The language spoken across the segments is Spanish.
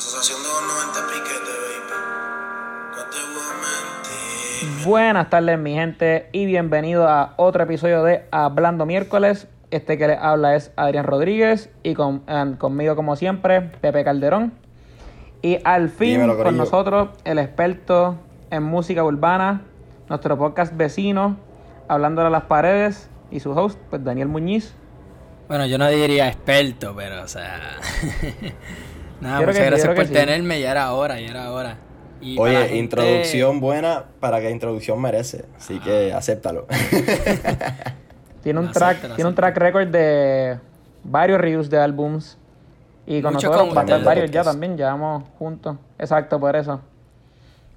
sensación de un 90 piquete, baby. No te voy a mentir. Buenas tardes mi gente y bienvenido a otro episodio de Hablando Miércoles. Este que les habla es Adrián Rodríguez y con, eh, conmigo como siempre Pepe Calderón. Y al fin Dímelo, con nosotros el experto en música urbana, nuestro podcast vecino, Hablándole a las paredes y su host, pues Daniel Muñiz. Bueno, yo no diría experto, pero, o sea. Nada, muchas sí, gracias por sí. tenerme, ya era hora, ya era hora. Y Oye, gente- introducción buena para que introducción merece. Así que acéptalo. Tiene un track, tiene un track record de varios reviews de álbums. Y con Muchos nosotros ustedes. varios ya también, llevamos juntos. Exacto, por eso.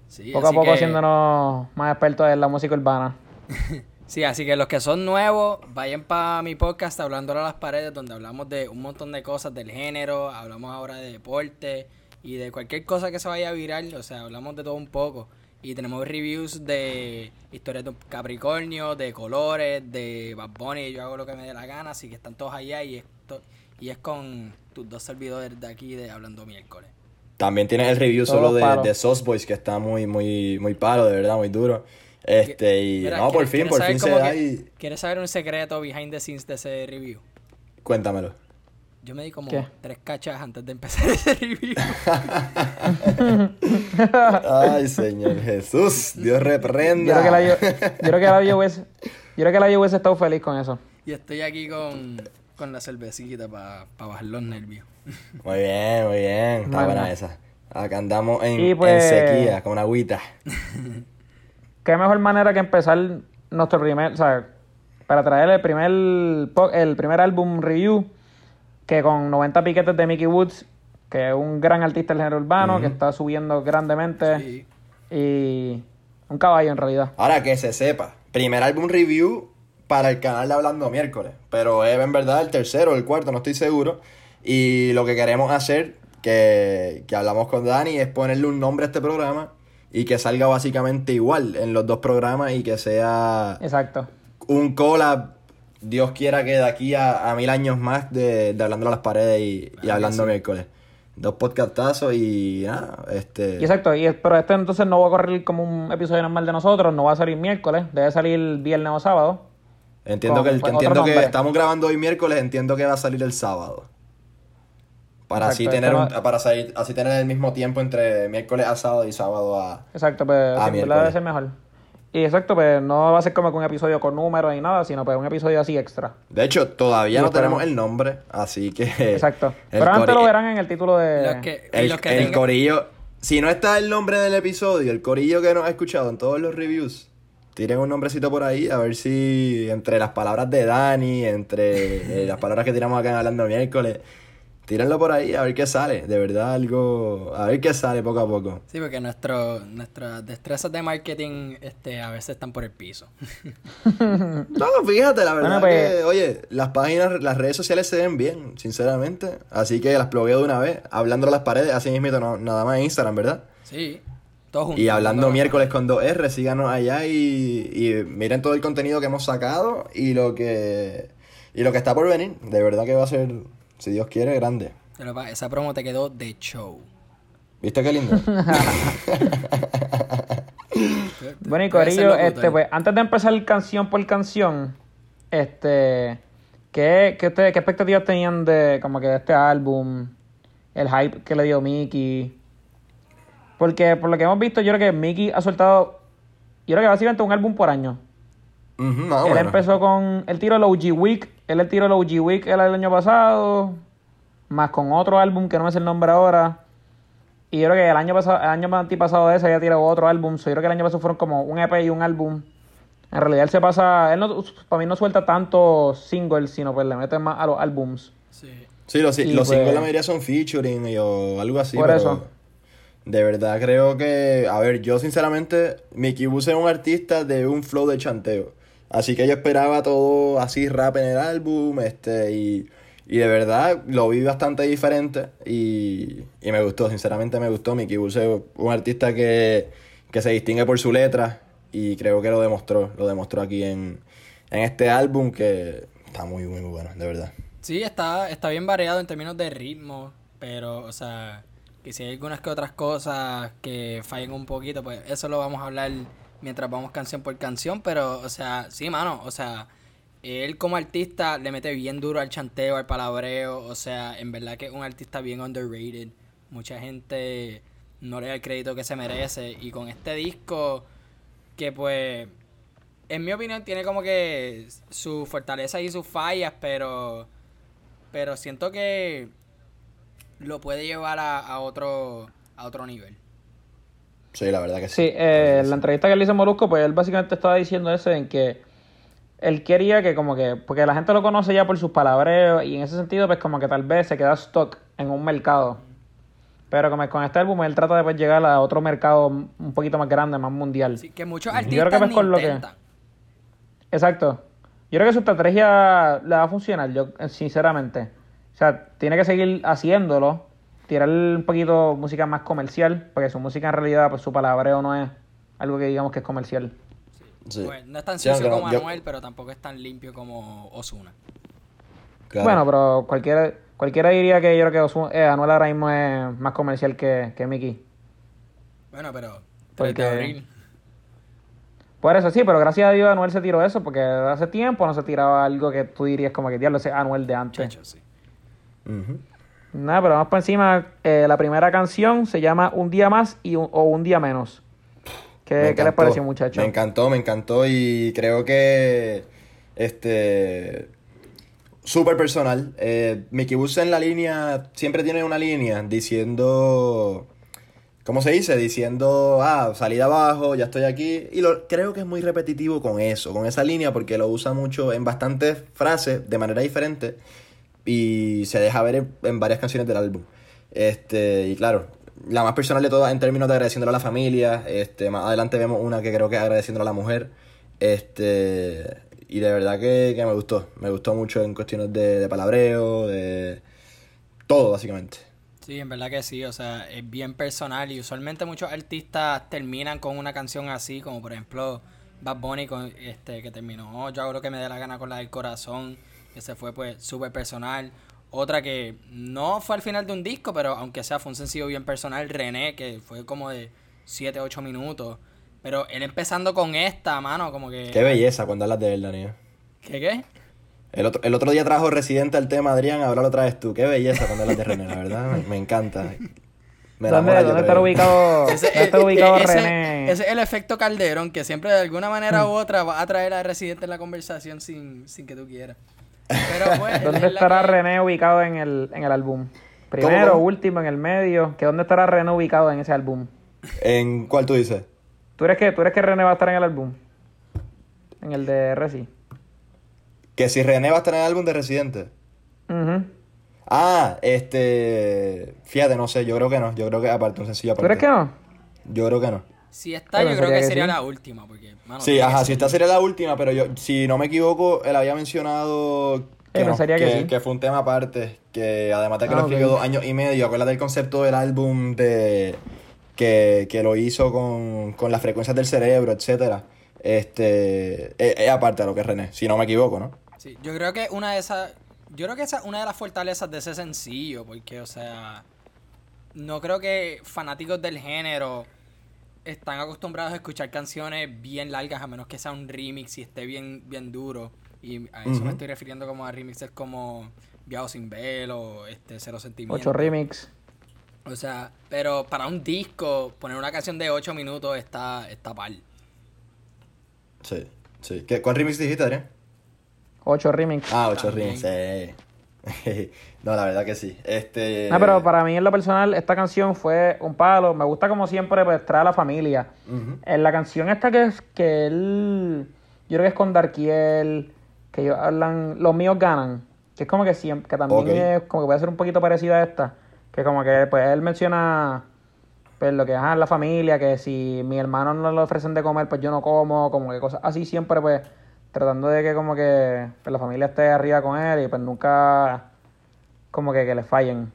Sí, Poco a poco que- haciéndonos más expertos en la música urbana. Sí, así que los que son nuevos, vayan para mi podcast Hablando a las paredes, donde hablamos de un montón de cosas del género, hablamos ahora de deporte y de cualquier cosa que se vaya a viral, o sea, hablamos de todo un poco. Y tenemos reviews de historias de Capricornio, de colores, de Bad Bunny, yo hago lo que me dé la gana, así que están todos allá y esto y es con tus dos servidores de aquí de Hablando Miércoles. También tienes el review solo de, de Sauce Boys, que está muy, muy, muy palo, de verdad, muy duro. Este, y Mira, no, por ¿quieres- fin, por fin se da y ¿Quieres saber un secreto behind the scenes de ese review? cuéntamelo. Yo me di como ¿Qué? tres cachas antes de empezar ese review. Ay, Señor Jesús, Dios Yo reprenda. creo que la yo, yo creo que la yo hubiese, yo creo que la yo hubiese estado feliz con eso. y estoy aquí con, con la cervecita para bajar los nervios. Muy bien, muy bien. Está Bueno. buena esa. Acá andamos en, pues- en sequía, con agüita. Qué mejor manera que empezar nuestro primer, o sea, para traer el primer el primer álbum review que con 90 piquetes de Mickey Woods, que es un gran artista del género urbano, que está subiendo grandemente Sí. y un caballo en realidad. Ahora que se sepa, primer álbum review para el canal de Hablando Miércoles, pero es en verdad el tercero o el cuarto, no estoy seguro. Y lo que queremos hacer, que, que hablamos con Dani, es ponerle un nombre a este programa y que salga básicamente igual en los dos programas y que sea Exacto. un collab, Dios quiera que de aquí a, a mil años más de, de Hablando a las Paredes y, y Hablando Miércoles. Dos podcastazos y nada, este... Exacto, y, pero este entonces no va a correr como un episodio normal de nosotros, no va a salir miércoles, debe salir viernes o sábado. Entiendo con que, el, otro entiendo que nombre. estamos grabando hoy miércoles, entiendo que va a salir el sábado. Para así tener un- para salir- así tener el mismo tiempo entre miércoles a sábado y sábado a Exacto, pues. ¿verdad? debe ser mejor. Y exacto, pues no va a ser como que un episodio con números ni nada, sino pues un episodio así extra. De hecho, todavía Y no tenemos el nombre, así que Exacto. Pero antes cori- lo verán en el título de... Los que, el, los que el tengan- corillo, si no está el nombre del episodio, el corillo que nos ha escuchado en todos los reviews, tiren un nombrecito por ahí a ver si entre las palabras de Dani, entre eh, las palabras que tiramos acá en Hablando Miércoles, tírenlo por ahí a ver qué sale. De verdad, algo. A ver qué sale poco a poco. Sí, porque nuestro, nuestras destrezas de marketing este, a veces están por el piso. No, fíjate, la verdad Bueno, pues- que, oye, las páginas, las redes sociales se ven bien, sinceramente. Así que las plugueo de una vez, hablando a las paredes, así mismo, no, nada más en Instagram, ¿verdad? Sí, todos juntos. Y hablando todos. miércoles con 2R, síganos allá y, y miren todo el contenido que hemos sacado y lo que y lo que está por venir. De verdad que va a ser, si Dios quiere, grande. Pero, pa, esa promo te quedó de show. ¿Viste qué lindo? Bueno, y Corillo, este, pues, antes de empezar canción por canción, este, ¿qué, qué, ustedes- qué expectativas tenían de como que de este álbum? El hype que le dio Mickey. Porque por lo que hemos visto, yo creo que Mickey ha soltado, yo creo que básicamente un álbum por año. O él empezó con el tiro del OG Week, él el tiro del OG Week el año pasado, más con otro álbum que no me sé el nombre ahora. Y yo creo que el año pasado, el año antipasado de ese ya tiró otro álbum. So, yo creo que el año pasado fueron como un EP y un álbum. En realidad él se pasa, él no, para mí no suelta tantos singles, sino pues le mete más a los álbums. Sí. Sí, los, Y los pues- singles la mayoría son featuring y- o algo así. Por pero eso. De verdad creo que, a ver, yo sinceramente, Mickey Bus es un artista de un flow de chanteo. Así que yo esperaba todo así rap en el álbum, este, y, y de verdad lo vi bastante diferente y, y me gustó, sinceramente me gustó. Mickey Bus es un artista que, que se distingue por su letra y creo que lo demostró, lo demostró aquí en, en este álbum que está muy, muy bueno, de verdad. Sí, está, está bien variado en términos de ritmo, pero, o sea, que si hay algunas que otras cosas que fallen un poquito, pues eso lo vamos a hablar mientras vamos canción por canción, pero, o sea, sí, mano, o sea, él como artista le mete bien duro al chanteo, al palabreo, o sea, en verdad que es un artista bien underrated. Mucha gente no le da el crédito que se merece y con este disco que pues en mi opinión tiene como que su fortaleza y sus fallas, pero pero siento que lo puede llevar a, a otro a otro nivel. Sí, la verdad que sí. Sí, eh, la entrevista que le hizo Molusco, pues él básicamente estaba diciendo eso en que él quería que como que, porque la gente lo conoce ya por sus palabreos y en ese sentido pues como que tal vez se queda stock en un mercado. Pero como con este álbum él trata de pues, llegar a otro mercado un poquito más grande, más mundial. Sí, que muchos Yo artistas creo que pues con lo que-. Exacto. Yo creo que su estrategia le va a funcionar, yo eh, sinceramente. O sea, tiene que seguir haciéndolo, tirar un poquito música más comercial, porque su música en realidad, pues su palabreo no es algo que digamos que es comercial. Sí. Pues, no es tan sucio como yo- Anuel, pero tampoco es tan limpio como Osuna. claro. Bueno, pero cualquiera, cualquiera diría que yo creo que Ozuna- eh, Anuel ahora mismo es más comercial que, que Mickey. Bueno, pero 3 Porque- de abril. Por eso sí, pero gracias a Dios Anuel se tiró eso, porque hace tiempo no se tiraba algo que tú dirías como que diablo, ese es Anuel de antes. Chacho, sí. Ujú. Nada, pero vamos por encima. Eh, la primera canción se llama Un día más y un- o Un día menos. ¿Qué, Me qué les pareció, muchachos? Me encantó, me encantó y creo que este súper personal. Eh, Mickey en la línea siempre tiene una línea diciendo ¿cómo se dice? Diciendo, ah, salí de abajo, ya estoy aquí. Y lo, creo que es muy repetitivo con eso, con esa línea, porque lo usa mucho en bastantes frases de manera diferente y se deja ver en, varias canciones del álbum. Este, y claro, la más personal de todas en términos de agradeciéndole a la familia. Este, más adelante vemos una que creo que es agradeciéndole a la mujer. Este, y de verdad que, que me gustó. Me gustó mucho en cuestiones de, de palabreo, de todo, básicamente. Sí, en verdad que sí, o sea, es bien personal y usualmente muchos artistas terminan con una canción así, como por ejemplo Bad Bunny con este que terminó Yo hago lo que me dé la gana con la del corazón, que se fue pues súper personal. Otra que no fue al final de un disco, pero aunque sea fue un sencillo bien personal, René, que fue como de 7, 8 minutos. Pero él empezando con esta, mano, como que... Qué belleza cuando hablas de él, Daniel. ¿Qué qué? El otro, el otro día trajo Residente al tema, Adrián, ahora lo traes tú. Qué belleza cuando hablas de René, la verdad. Me, me encanta. Me ¿Dónde, dónde está ubicado, Ese, dónde está ubicado ese- René? ese es el efecto Calderón, que siempre de alguna manera u otra va a traer a Residente en la conversación sin, sin que tú quieras. Pero pues, ¿Dónde es estará que- René ubicado en el, en el álbum? Primero, cómo? último, en el medio. ¿Que ¿Dónde estará René ubicado en ese álbum? ¿En cuál tú dices? ¿Tú eres que, tú eres que René va a estar en el álbum? En el de Resi. Que si René va a estar en el álbum de Residente. Ujú. Ah, este. Fíjate, no sé, yo creo que no. Yo creo que aparte, un sencillo ¿Tú aparte. crees que no? Yo creo que no. Si está, Yo yo creo que que sería sí. la última, porque, mano, Sí, que ajá, si esta sería la última, pero yo, si no me equivoco, él había mencionado que, Eh, no, que sí. fue un tema aparte, que además de que Ah, lo dos años y medio, acuérdate del concepto del álbum de que, que lo hizo con, con las frecuencias del cerebro, etcétera. Este, es, es aparte de lo que es René, si no me equivoco, ¿no? Sí, yo creo que una de esas. Yo creo que esa es una de las fortalezas de ese sencillo, porque, o sea. No creo que fanáticos del género están acostumbrados a escuchar canciones bien largas, a menos que sea un remix y esté bien, bien duro. Y a eso me estoy refiriendo como a remixes como Viajo sin velo, este, Cero Sentimientos. Ocho remix. O sea, pero para un disco, poner una canción de 8 minutos está, está pal. Sí, sí. ¿Qué, ¿Cuál remix dijiste, Adrián? Ocho remix. Ah, ocho También. remix, sí. no, la verdad que sí. Este... No, pero para mí en lo personal esta canción fue un palo. Me gusta como siempre pues trae a la familia. En la canción esta que es que él, yo creo que es con Darkiel, que ellos hablan, los míos ganan, que es como que siempre, que también es como que puede ser un poquito parecida a esta, que como que pues él menciona pues lo que es la familia, que si mi hermano no le ofrecen de comer, pues yo no como, como que cosas así siempre pues tratando de que como que pues, la familia esté arriba con él y pues nunca como que, que le fallen.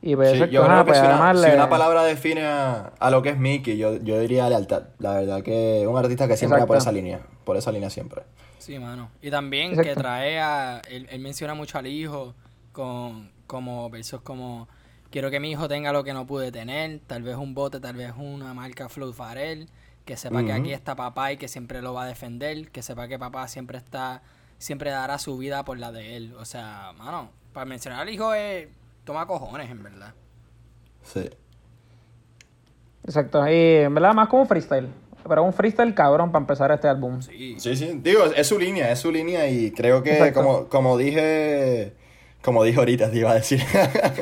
Y pues, Sí, yo creo que pues, si, una, si palabra define a, a lo que es Mickey, yo, yo diría lealtad. La verdad que es un artista que siempre va por esa línea. Por esa línea siempre. Sí, mano. Y también Exacto. que trae a. Él, él menciona mucho al hijo con como versos como. quiero que mi hijo tenga lo que no pude tener, tal vez un bote, tal vez una marca Flow Farel, que sepa que aquí está papá y que siempre lo va a defender, que sepa que papá siempre está, siempre dará su vida por la de él. O sea, mano, para mencionar al hijo es, toma cojones, en verdad. Sí. Exacto. Y en verdad más como un freestyle. Pero un freestyle cabrón para empezar este álbum. Sí. Sí, sí. Digo, es su línea, es su línea y creo que Exacto. como, como dije, como dije ahorita, te iba a decir.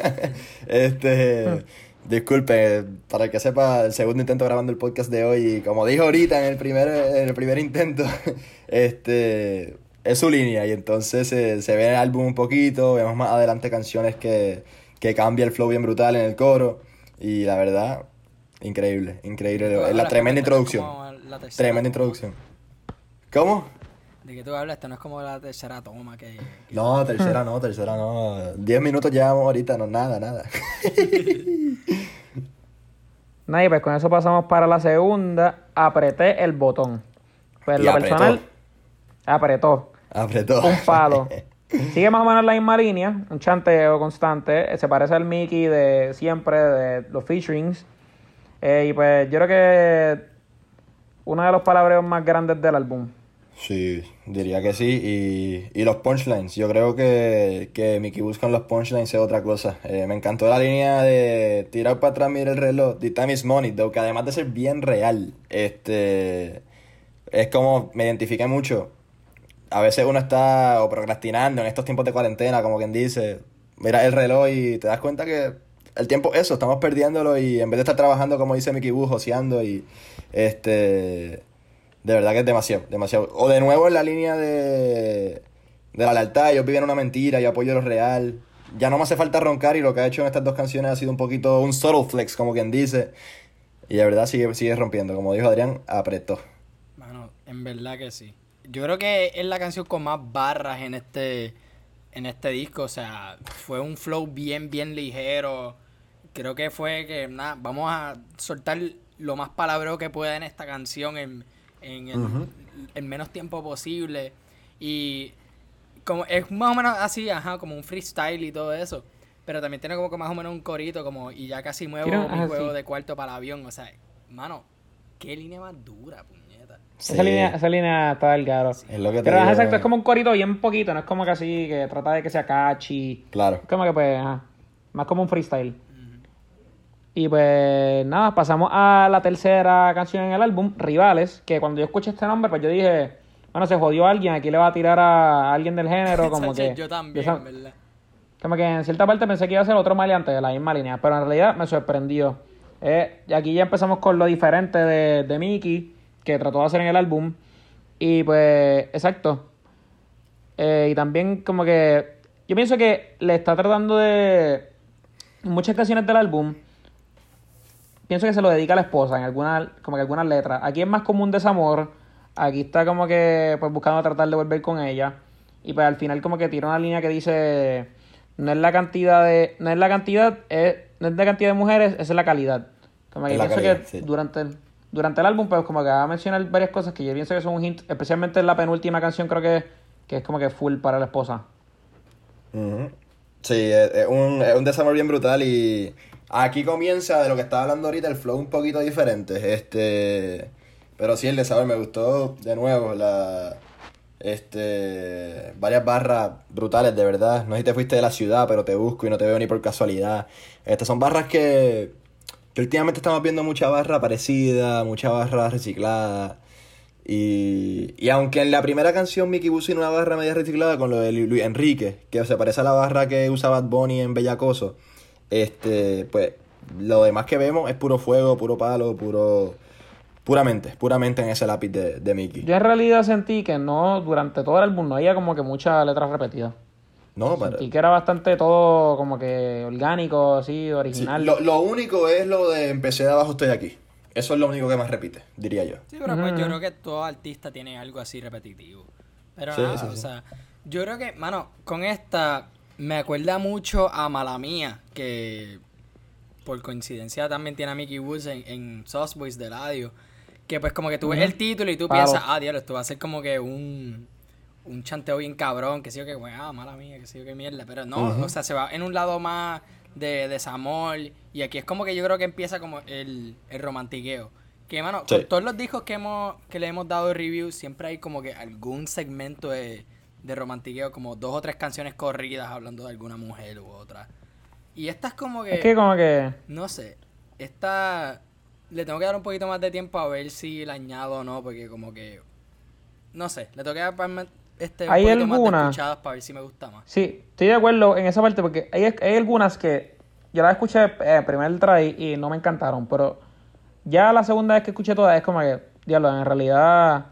este, disculpe, para que sepa, el segundo intento grabando el podcast de hoy, y como dije ahorita en el primer, en el primer intento, este, es su línea y entonces se, se ve en el álbum un poquito, vemos más adelante canciones que, que cambia el flow bien brutal en el coro y la verdad, increíble, increíble, la hablas tremenda introducción, la tercera tremenda introducción. ¿Cómo? De que tú hablas, esto no es como la tercera toma que... que- No, tercera no, tercera no. Diez minutos llevamos ahorita, no, nada, nada. Nada, y pues con eso pasamos para la segunda. Apreté el botón. Pues Y lo apretó. personal, apretó. Apretó. Un palo. Sigue más o menos la misma línea, un chanteo constante. eh, Se parece al Mickey de siempre, de los featurings. Eh, y pues yo creo que uno de los palabreos más grandes del álbum. Sí, diría que sí. Y, y los punchlines. Yo creo que, que Mickey Bulls con los punchlines es otra cosa. Eh, me encantó la línea de tirar para atrás, mira el reloj. The time is money, though, que además de ser bien real, este es como me identifiqué mucho. A veces uno está procrastinando en estos tiempos de cuarentena, como quien dice, mira el reloj y te das cuenta que el tiempo es eso, estamos perdiéndolo y en vez de estar trabajando como dice Mickey Boo, joseando y este de verdad que es demasiado, demasiado. O de nuevo en la línea de, de la lealtad, ellos viven una mentira, yo apoyo lo real. Ya no me hace falta roncar y lo que ha hecho en estas dos canciones ha sido un poquito un subtle flex, como quien dice. Y de verdad sigue, sigue rompiendo, como dijo Adrián, apretó. Mano, en verdad que sí. Yo creo que es la canción con más barras en este en este disco, o sea, fue un flow bien bien ligero. Creo que fue que nada, vamos a soltar lo más palabreo que pueda en esta canción en el, menos tiempo posible y como es más o menos así, ajá, como un freestyle y todo eso. Pero también tiene como que más o menos un corito como y ya casi muevo mi ajá, juego sí. de cuarto para el avión, o sea, mano, qué línea más dura, puñeta. Sí. Esa, línea, esa línea está del garo. Es lo que te Pero ajá, digo. exacto, es como un corito bien poquito, no es como que así, que trata de que sea catchy. Claro. Es como que pues, ajá, más como un freestyle. Y pues nada, pasamos a la tercera canción en el álbum, Rivales, que cuando yo escuché este nombre, pues yo dije, bueno, se jodió alguien, aquí le va a tirar a alguien del género, como que... yo también, yo ¿verdad? como que en cierta parte pensé que iba a ser otro maleante de la misma línea, pero en realidad me sorprendió. Eh, y aquí ya empezamos con lo diferente de, de Mickey, que trató de hacer en el álbum. Y pues, exacto. Eh, y también como que yo pienso que le está tratando de... Muchas canciones del álbum, pienso que se lo dedica a la esposa en algunas, como que algunas letras. Aquí es más como un desamor. Aquí está como que pues buscando tratar de volver con ella. Y pues al final como que tira una línea que dice no es la cantidad de, no es la cantidad, es, no es la cantidad de mujeres, es la calidad. Como que Es la pienso calidad, que sí. durante el, durante el álbum, pues como que va a mencionar varias cosas que yo pienso que son un hint, especialmente en la penúltima canción creo que, que es como que full para la esposa. Sí, es, es un, es un desamor bien brutal y aquí comienza de lo que estaba hablando ahorita el flow un poquito diferente. Este, pero sí, el desamor me gustó de nuevo. La, este, varias barras brutales, de verdad. No sé si te fuiste de la ciudad, pero te busco y no te veo ni por casualidad. Estas son barras que, que últimamente estamos viendo mucha barra parecida, mucha barra reciclada. Y, y aunque en la primera canción Mickey puso una barra media reciclada con lo de Lu- Luis Enrique, que se parece a la barra que usa Bad Bunny en Bellacoso, este, pues lo demás que vemos es puro fuego, puro palo, puro... Puramente, puramente en ese lápiz de, de Mickey. Yo en realidad sentí que no, durante todo el álbum no había como que muchas letras repetidas. No, para... Sentí que era bastante todo como que orgánico, así, Sí, original. lo, lo único es lo de empecé de abajo, estoy aquí. Eso es lo único que más repite, diría yo. Sí, pero pues yo creo que todo artista tiene algo así repetitivo. Pero Sí, nada, sí, o sí. sea, yo creo que, mano, con esta me acuerda mucho a Mala Mía, que por coincidencia también tiene a Mickey Woods en, en Sauce Boys de radio. Que pues como que tú ves el título y tú Claro. piensas, ah, diablo, esto va a ser como que un, un chanteo bien cabrón, que sé yo que, bueno, ah, mala mía, que sé yo que mierda. Pero no, o sea, se va en un lado más de desamor. Y aquí es como que yo creo que empieza como el, el romantiqueo. Que, mano, Sí. con todos los discos que hemos que le hemos dado review, siempre hay como que algún segmento de, de romantiqueo, como dos o tres canciones corridas hablando de alguna mujer u otra. Y esta es como que, Es que como que... no sé, esta le tengo que dar un poquito más de tiempo a ver si la añado o no, porque como que, no sé, le tengo que dar este, un ¿Hay poquito más de escuchadas para ver si me gusta más. Sí, estoy de acuerdo en esa parte porque hay, hay algunas que yo las escuché eh, primer try y no me encantaron, pero ya la segunda vez que escuché todas es como que, diablo, en realidad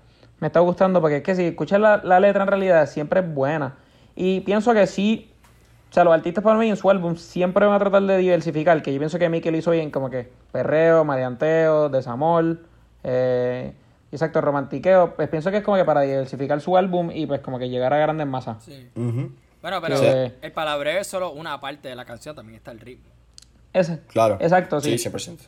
me está gustando porque es que si escuchas la, la letra en realidad siempre es buena. Y pienso que sí, o sea, los artistas para mí en su álbum siempre van a tratar de diversificar, que yo pienso que Mickey lo hizo bien, como que perreo, maleanteo, desamor, eh, exacto, romantiqueo, pues pienso que es como que para diversificar su álbum y pues como que llegar a grandes masas. Sí. Bueno, pero Sí. el palabreo es solo una parte de la canción, también está el ritmo. Ese. Claro. Exacto, sí. Sí, 100%.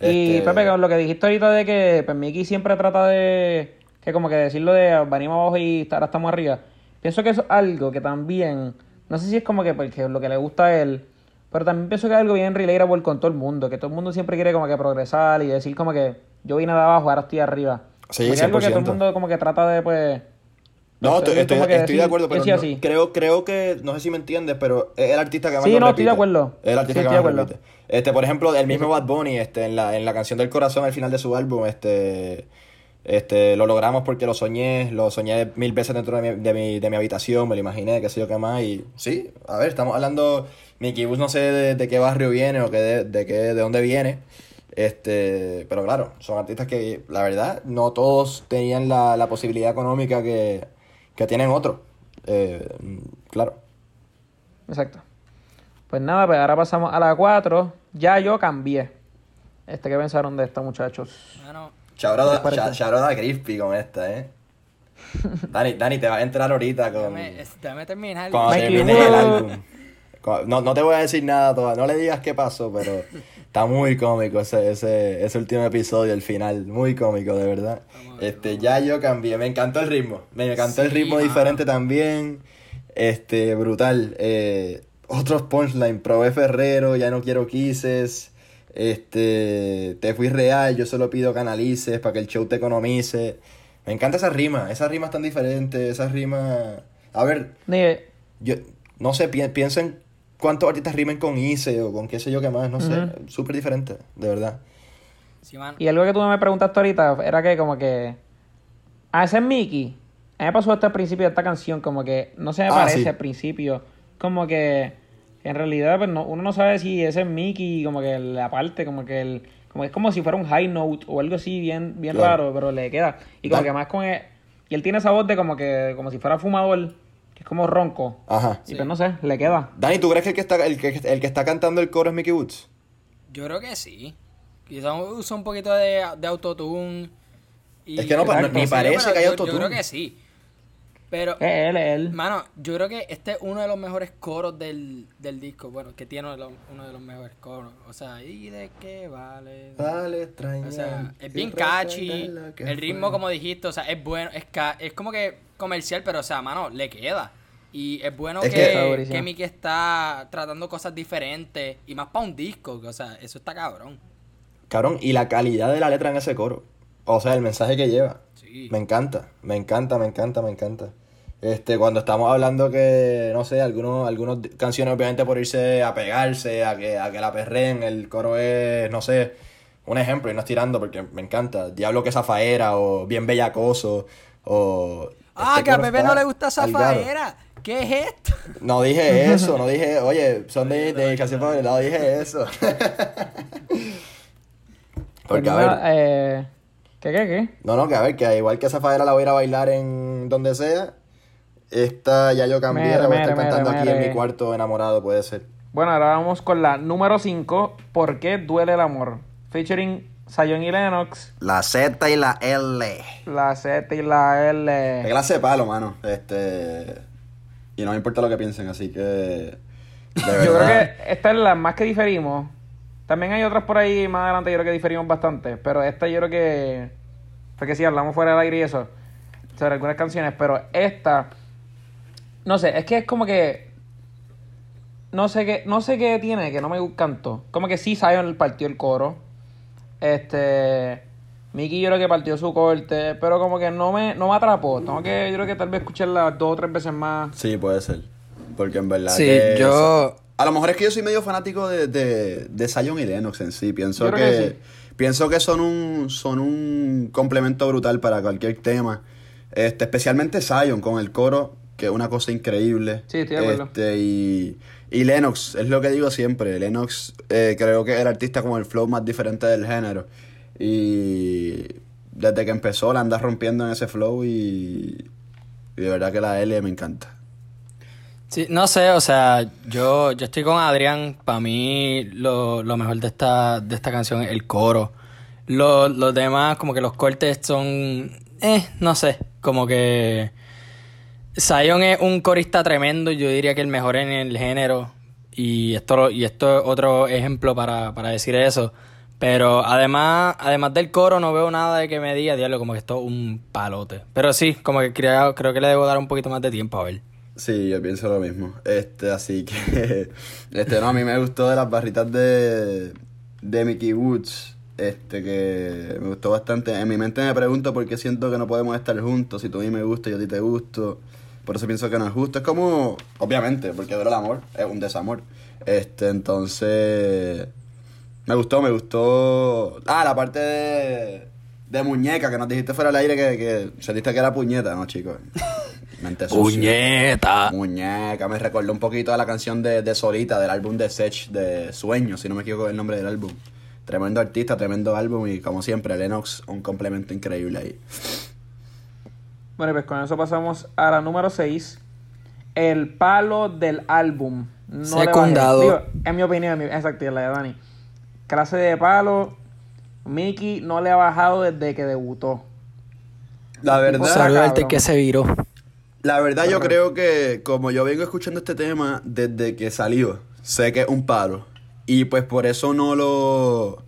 Y Este, Pepe, con lo que dijiste ahorita de que pues, Mickey siempre trata de, que como que decirlo de venimos abajo y ahora estamos arriba. Pienso que eso es algo que también, no sé si es como que porque lo que le gusta a él, pero también pienso que es algo bien relatable con todo el mundo, que todo el mundo siempre quiere como que progresar y decir como que yo vine de abajo, ahora estoy arriba. Sí, es algo que todo el 100%. mundo como que trata de pues... No, estoy, estoy- de acuerdo, pero no- creo, creo que, no sé si me entiendes, pero es el artista que más Sí, no, estoy de acuerdo. Es el artista Sí, que más repite. Este, por ejemplo, el mismo Bad Bunny, este, en la, en la canción del corazón al final de su álbum, este, este, lo logramos porque lo soñé, lo soñé mil veces dentro de mi, de mi, de mi habitación, me lo imaginé, qué sé yo qué más, y sí, a ver, estamos hablando, Mickey Bus no sé de, de qué barrio viene o qué de, de qué, de dónde viene, este, pero claro, son artistas que, la verdad, no todos tenían la, la posibilidad económica que, que tienen otros, Eh, claro. Exacto. Pues nada, pues ahora pasamos a la 4. Ya yo cambié. Este, ¿qué pensaron de esto, muchachos? Bueno, Chabrada, ¿Qué parece? cha- chabrada crispy con esta, ¿eh? Dani, Dani, te vas a entrar ahorita con... déjame, terminar. Cuando Mikey termines el álbum. No, no te voy a decir nada todavía, no le digas qué pasó, pero está muy cómico ese, ese, ese último episodio, el final, muy cómico, de verdad. A ver, Este, ya yo cambié, me encantó el ritmo, me encantó el ritmo mano. diferente también, este, brutal. Eh, otros punchline, probé Ferrero, ya no quiero quises, este, te fui real, yo solo pido que analices para que el show te economice. Me encanta esa rima, esas rimas tan diferentes, esas rimas... A ver, yo no sé, pi- pienso en cuántos artistas rimen con Ice o con qué sé yo qué más, no sé, súper diferente, de verdad. Sí. Y algo que tú me preguntaste ahorita era que como que... Ah, ese es Mickey. A mí me pasó esto al principio de esta canción, como que no se me Ah, parece sí. al principio. Como que en realidad pues, no- uno no sabe si ese es Mickey, como que la parte, como que el... Como es como si fuera un high note o algo así bien, bien Claro. raro, pero le queda. Y como que más con el- Y él tiene esa voz de como que, como si fuera fumador, que es como ronco. Ajá. Y pues no sé, le queda. Dani, ¿tú crees que el que está, el que, el que está cantando el coro es Mickey Woods? Yo creo que sí. Quizás usa un poquito de, de autotune. y- Es que no pa- Exacto. ni Sí, parece pero que hay yo- autotune. Yo creo que sí. Pero, Es él, es él. mano, yo creo que este es uno de los mejores coros del, del disco. Bueno, que tiene uno de los, uno de los mejores coros. O sea, ¿y de qué vale? Vale, extraña. O sea, es bien catchy. El ritmo, como dijiste, o sea, es bueno. Es, ca- es como que comercial, pero, o sea, mano, le queda. Y es bueno Es que, que- que Mickey está tratando cosas diferentes. Y más para un disco, que, o sea, eso está cabrón. Cabrón, y la calidad de la letra en ese coro. O sea, el mensaje que lleva. Sí. Me encanta, me encanta, me encanta, me encanta. Este, cuando estamos hablando que, no sé, algunos, algunos di- canciones obviamente por irse a pegarse, a que, a que la perreen, el coro es, no sé, un ejemplo, y no tirando porque me encanta. Diablo que zafaera, o bien bellacoso, o... Ah, este que a Pepe no le gusta. Zafaera. ¿Qué es esto? No dije eso, no dije, oye, son de, de canción favorita, no dije eso. Porque, a Pues ver, eh, ¿Qué, qué, qué? no, no, que a ver, que igual que esa faera la voy a ir a bailar en donde sea, esta ya yo cambié, Mere, la voy a estar mere, cantando mere, aquí en mi cuarto enamorado, puede ser. Bueno, ahora vamos con la número 5, ¿Por qué duele el amor? Featuring Zion y Lennox, La Z y la L. la Z y la L. clase de palo, mano. Este. Y no me importa lo que piensen, así que. Yo creo que esta es la más que diferimos. También hay otras por ahí más adelante, yo creo que diferimos bastante. Pero esta yo creo que. Porque si hablamos fuera del aire y eso. sobre algunas canciones, pero esta, no sé, es que es como que, no sé qué, no sé qué tiene, que no me encantó. Como que sí, Zion partió el coro, este, Mickey yo creo que partió su corte, pero como que no me, no me atrapó. Tengo que, yo creo que tal vez escucharla dos o tres veces más. Sí, puede ser. Porque en verdad. Sí, que yo- A lo mejor es que yo soy medio fanático de, de, de Zion y Lennox en sí. Pienso Yo que, creo que sí. pienso que son un son un complemento brutal para cualquier tema. Este, especialmente Zion con el coro, que es una cosa increíble. Sí, estoy de acuerdo. Este, y, y Lennox, es lo que digo siempre. Lennox eh, creo que es el artista con el flow más diferente del género. Y desde que empezó la anda rompiendo en ese flow y, y de verdad que la L me encanta. Sí, no sé, o sea, yo, yo estoy con Adrián. Para mí, lo, lo mejor de esta, de esta canción es el coro. Lo- los demás, como que los cortes son. Eh, no sé. Como que. Zion es un corista tremendo. Yo diría que el mejor en el género. Y esto, y esto es otro ejemplo para, para decir eso. Pero además, además del coro, no veo nada de que me diga, diablo, como que esto es un palote. Pero sí, como que creo, creo que le debo dar un poquito más de tiempo a ver. Sí, yo pienso lo mismo. Este, así que, este, no, a mí me gustó de las barritas de, de Mickey Woods, este, que me gustó bastante. En mi mente me pregunto por qué siento que no podemos estar juntos, si tú a mí me gusta yo a ti te gusto. Por eso pienso que no es justo. Es como, obviamente, porque dura el amor, es un desamor. Este, entonces, me gustó, me gustó. Ah, la parte de, de muñeca que nos dijiste fuera del aire que, que sentiste que era puñeta, ¿no, chicos? Mente. ¡Puñeta! Muñeca, me recordó un poquito a la canción de, de Solita del álbum de Sech de Sueños, si no me equivoco el nombre del álbum. Tremendo artista, tremendo álbum y como siempre, Lennox, un complemento increíble ahí. Bueno, pues con eso pasamos a la número 6. El palo del álbum. No. Secundado. Digo, en mi opinión, en mi, exacto, la de Dani. Clase de palo. Mickey no le ha bajado desde que debutó. La verdad, al que se viró. la verdad yo creo que como yo vengo escuchando este tema desde que salió, sé que es un palo. Y pues por eso no lo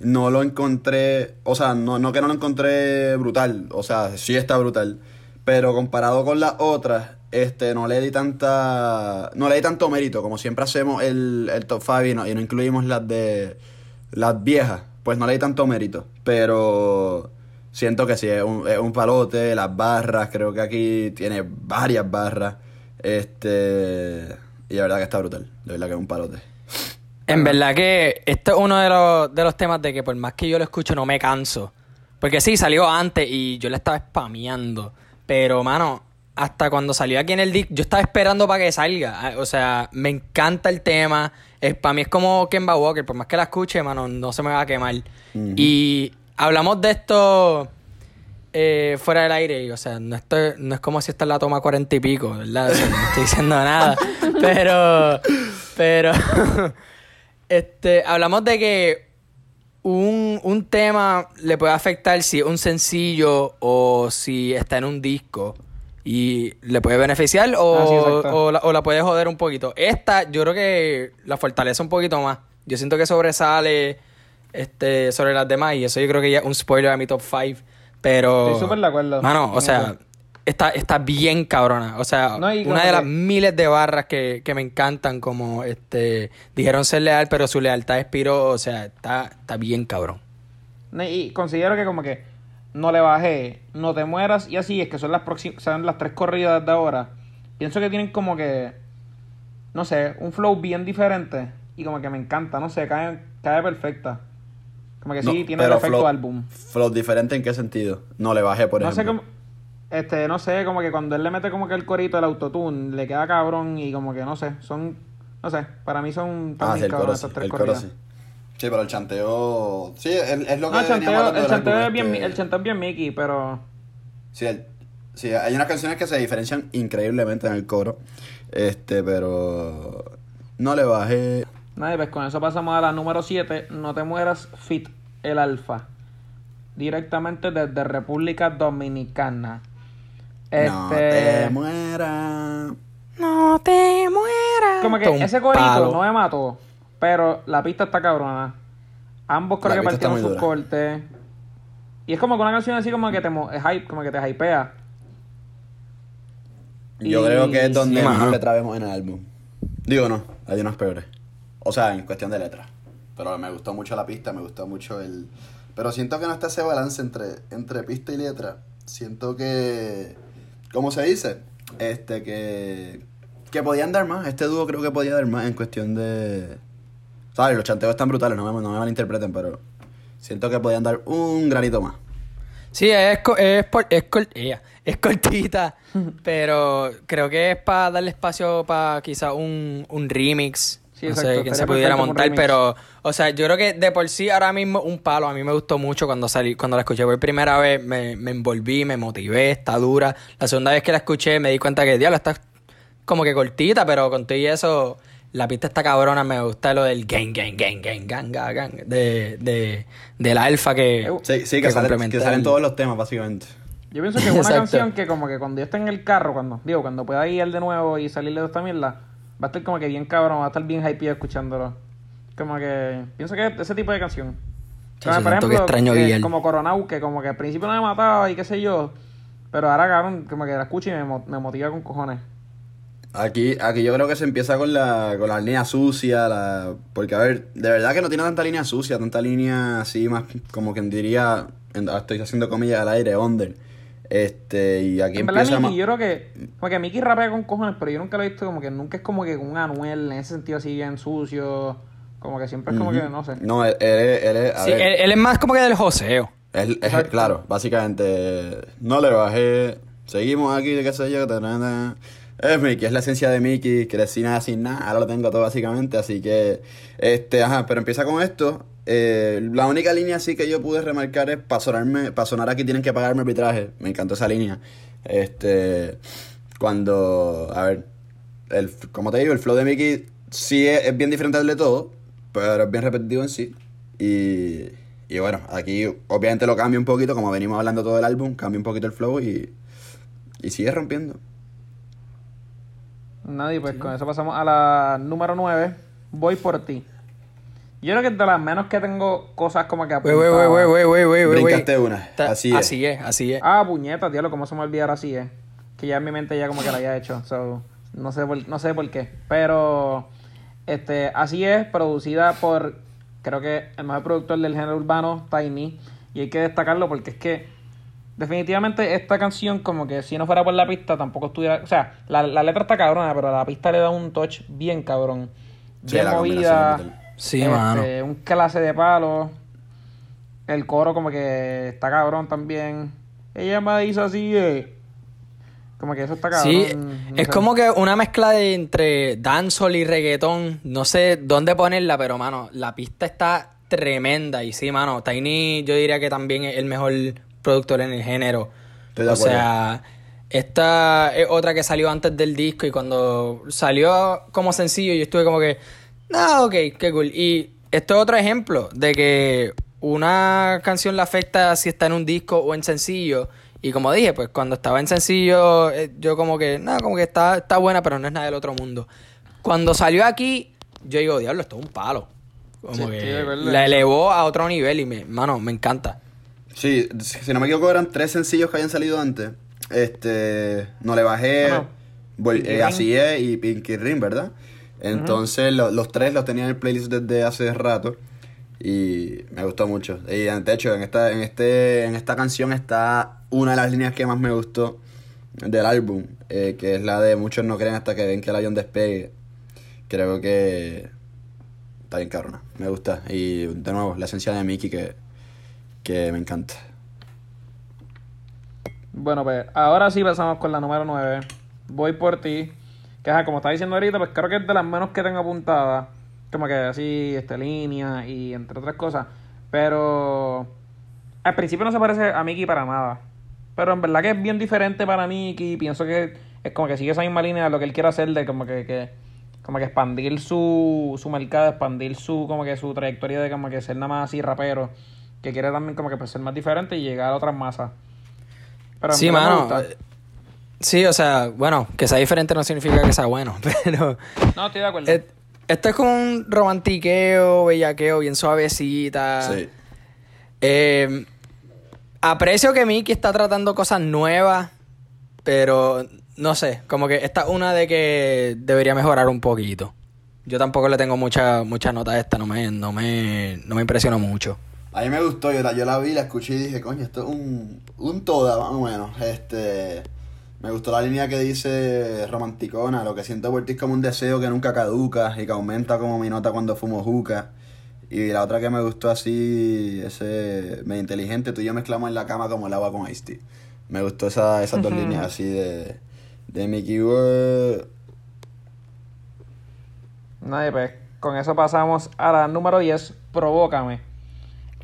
no lo encontré, o sea, no, no que no lo encontré brutal, o sea, sí está brutal, pero comparado con las otras, este, no le di tanta, no le di tanto mérito, como siempre hacemos el, el top 5 y no, y no incluimos las de, las viejas, pues no le di tanto mérito, pero siento que sí, es un, es un palote, las barras, creo que aquí tiene varias barras, este, y la verdad que está brutal, de verdad que es un palote. En verdad que este es uno de los, de los temas de que por más que yo lo escucho no me canso. Porque sí, salió antes y yo le estaba spameando. Pero, mano, hasta cuando salió aquí en el disc, yo estaba esperando para que salga. Ah, O sea, me encanta el tema. Es, para mí es como Kemba Walker. Por más que la escuche, mano, no se me va a quemar. Y hablamos de esto eh, fuera del aire. y, o sea, no, estoy, no es como si esta es la toma cuarenta y pico, ¿verdad? O sea, no estoy diciendo nada. Pero, pero, este, hablamos de que un, un tema le puede afectar si es un sencillo o si está en un disco. Y le puede beneficiar o, Ah, sí, o la, o la puede joder un poquito. Esta, yo creo que la fortalece un poquito más. Yo siento que sobresale este, sobre las demás. Y eso yo creo que ya es un spoiler a mi top 5. Pero. Estoy súper de acuerdo Mano, o sea. Está, está bien cabrona. O sea, No, una de las miles de barras que, que me encantan, como este dijeron ser leal, pero su lealtad expiró. O sea, está, está bien cabrón. No, Y considero que como que no le bajé, no te mueras y así es que son las próximas, son las tres corridas de ahora. Pienso que tienen como que, no sé, un flow bien diferente y como que me encanta, no sé, cae, cae perfecta. Como que sí, No, tiene el efecto flow- álbum. Flow diferente en qué sentido? No le bajé, por No sé cómo, este, no sé, como que cuando él le mete como que el corito del autotune, le queda cabrón y como que no sé, son, no sé, para mí son Ah, también sí, el coro tres El coro sí. Sí, pero el chanteo... Sí, es, es lo que No, el chanteo, el chanteo es bien, el chanteo es bien Mickey, pero Sí, el- sí, hay unas canciones que se diferencian increíblemente en el coro. Este, pero... No le bajé... Nada, pues con eso pasamos a la número 7. No te mueras, Fit el Alfa. Directamente desde República Dominicana. No Este. te mueras. No te mueras. como que ese corito palo. no me mató. Pero la pista está cabrona. Ambos creo La que partieron sus dura. cortes. Y es como que una canción así como que te mo- es hype, como que te hypea. Yo Y- creo que es donde sí, más letra vemos en el álbum. Digo, no, hay unas peores. O sea, en cuestión de letra. Pero me gustó mucho la pista, me gustó mucho el... Pero siento que no está ese balance entre, entre pista y letra. Siento que... ¿Cómo se dice? Este, que... Que podían dar más. Este dúo creo que podía dar más en cuestión de... ¿Sabes? Los chanteos están brutales, no me, no me malinterpreten, pero... Siento que podían dar un granito más. Sí, es, co- es, por- es, ella, es cortita, pero creo que es para darle espacio para quizá un, un remix. Sí, no sé quién se pudiera montar, pero, o sea, yo creo que de por sí ahora mismo un palo. A mí me gustó mucho cuando salí, cuando la escuché por primera vez, me, me envolví, me motivé, está dura. La segunda vez que la escuché me di cuenta que, diablo, está como que cortita, pero con todo y eso, la pista está cabrona. Me gusta lo del gang, gang, gang, gang, gang, gang, gang, de, de, del alfa que, Sí, sí, que, salen, complementa que salen todos los temas, básicamente. Yo pienso que es una Exacto. canción que como que cuando yo esté en el carro, cuando, digo, cuando pueda ir de nuevo y salirle de esta mierda, va a estar como que bien cabrón, va a estar bien hypeado escuchándolo. Como que, pienso que ese tipo de canción. Como, sí, siento que extraño como Coronau, que como que al principio no me mataba y qué sé yo, pero ahora cabrón, como que la escucho y me, me motiva con cojones. Aquí, aquí yo creo que se empieza con la, con la línea sucia, la, porque a ver, de verdad que no tiene tanta línea sucia, tanta línea así más, como quien diría, en- estoy haciendo comillas al aire, under. Este, y aquí En verdad, empieza Mickey, más... yo creo que, como que Mickey rapea con cojones, pero yo nunca lo he visto como que nunca es como que un Anuel en ese sentido así bien sucio, como que siempre es como que, no sé. No, él, él es- él es, a Sí, ver, él, él es más como que del joseo. él- es- claro, básicamente, no le bajé, seguimos aquí, qué sé yo, ta, ta, ta. es Mickey, es la esencia de Mickey, crecí nada sin nada, ahora lo tengo todo básicamente, así que, este, ajá, pero empieza con esto, eh, la única línea así que yo pude remarcar es para sonarme, sonar aquí tienen que pagarme arbitraje, me encantó esa línea, este, cuando, a ver, el, como te digo, el flow de Mickey sí es, bien diferente al de todo, pero es bien repetitivo en sí. Y, y bueno, aquí obviamente lo cambia un poquito, como venimos hablando todo el álbum, cambia un poquito el flow y, y sigue rompiendo. Nadie, pues con eso pasamos a la número 9. Voy por ti. Yo creo que es de las menos que tengo cosas como que Wey, wey, wey, wey, wey, wey, wey, wey, Brincaste una, Ta- así es. Así es, así es. Ah, puñeta, diablo, ¿cómo se me olvidar así, eh? Que ya en mi mente ya como que la había hecho. So, no sé por, no sé por qué. Pero, este, así es, producida por, creo que el mejor productor del género urbano, Tiny. Y hay que destacarlo porque es que, definitivamente, esta canción, como que si no fuera por la pista, tampoco estuviera. O sea, la, la letra está cabrona, pero la pista le da un touch bien cabrón. Sí, Bien la movida. Sí, este, mano. Un clase de palo. El coro como que está cabrón también. Ella me hizo así, eh. Como que eso está cabrón. Sí, no es sé. como que una mezcla de entre dancehall y reggaetón. No sé dónde ponerla, pero mano, la pista está tremenda. Y sí, mano, Tiny yo diría que también es el mejor productor en el género. Estoy de o acuerdo. sea, esta es otra que salió antes del disco y cuando salió como sencillo yo estuve como que, no, ok, qué cool. Y esto es otro ejemplo de que una canción le afecta si está en un disco o en sencillo. Y como dije, pues cuando estaba en sencillo, eh, yo como que, no, como que está, está buena, pero no es nada del otro mundo. Cuando salió aquí, yo digo, diablo, esto es un palo. Como Sí, que la elevó a otro nivel y me, mano, me encanta. Sí, si no me equivoco eran tres sencillos que habían salido antes. Este, No le bajé, Ah, no. Eh, Ring. Así es y Pinky Ring, ¿verdad? Entonces lo- los tres los tenía en el playlist desde hace rato y me gustó mucho. Y de hecho en esta, en este, en esta canción está una de las líneas que más me gustó del álbum, eh, que es la de muchos no creen hasta que ven que el avión despegue. Creo que está bien cabrona, me gusta. Y de nuevo, la esencia de Mickey que, que me encanta. Bueno, pues ahora sí pasamos con la número 9. Voy por ti. Que ajá, como estaba diciendo ahorita, pues creo que es de las menos que tengo apuntadas. Como que así, este, línea y entre otras cosas. Pero al principio no se parece a Mickey para nada. Pero en verdad que es bien diferente para Mickey. Pienso que es como que sigue esa misma línea de lo que él quiere hacer, de como que, que como que expandir su, su mercado, expandir su, como que su trayectoria de como que ser nada más así rapero. Que quiere también como que pues, ser más diferente y llegar a otras masas. Pero Sí, me mano. gusta. Sí, o sea, bueno, que sea diferente no significa que sea bueno, pero... No, estoy de acuerdo. eh, Esto es como un romantiqueo, bellaqueo, bien suavecita. Sí. Eh, aprecio que Mickey está tratando cosas nuevas, pero no sé, como que esta es una de que debería mejorar un poquito. Yo tampoco le tengo mucha, mucha nota a esta, no me, no me, no me impresionó mucho. A mí me gustó, yo la, yo la vi, la escuché y dije, coño, esto es un, un toda, más o menos. Este, me gustó la línea que dice romanticona, lo que siento por ti es como un deseo que nunca caduca y que aumenta como mi nota cuando fumo juca. Y la otra que me gustó así, ese medio inteligente, tú y yo mezclamos en la cama como el agua con Ice Tea. Me gustó esa, esas dos líneas así de, de Mickey Wood. Nadie, pues con eso pasamos a la número 10, Provócame.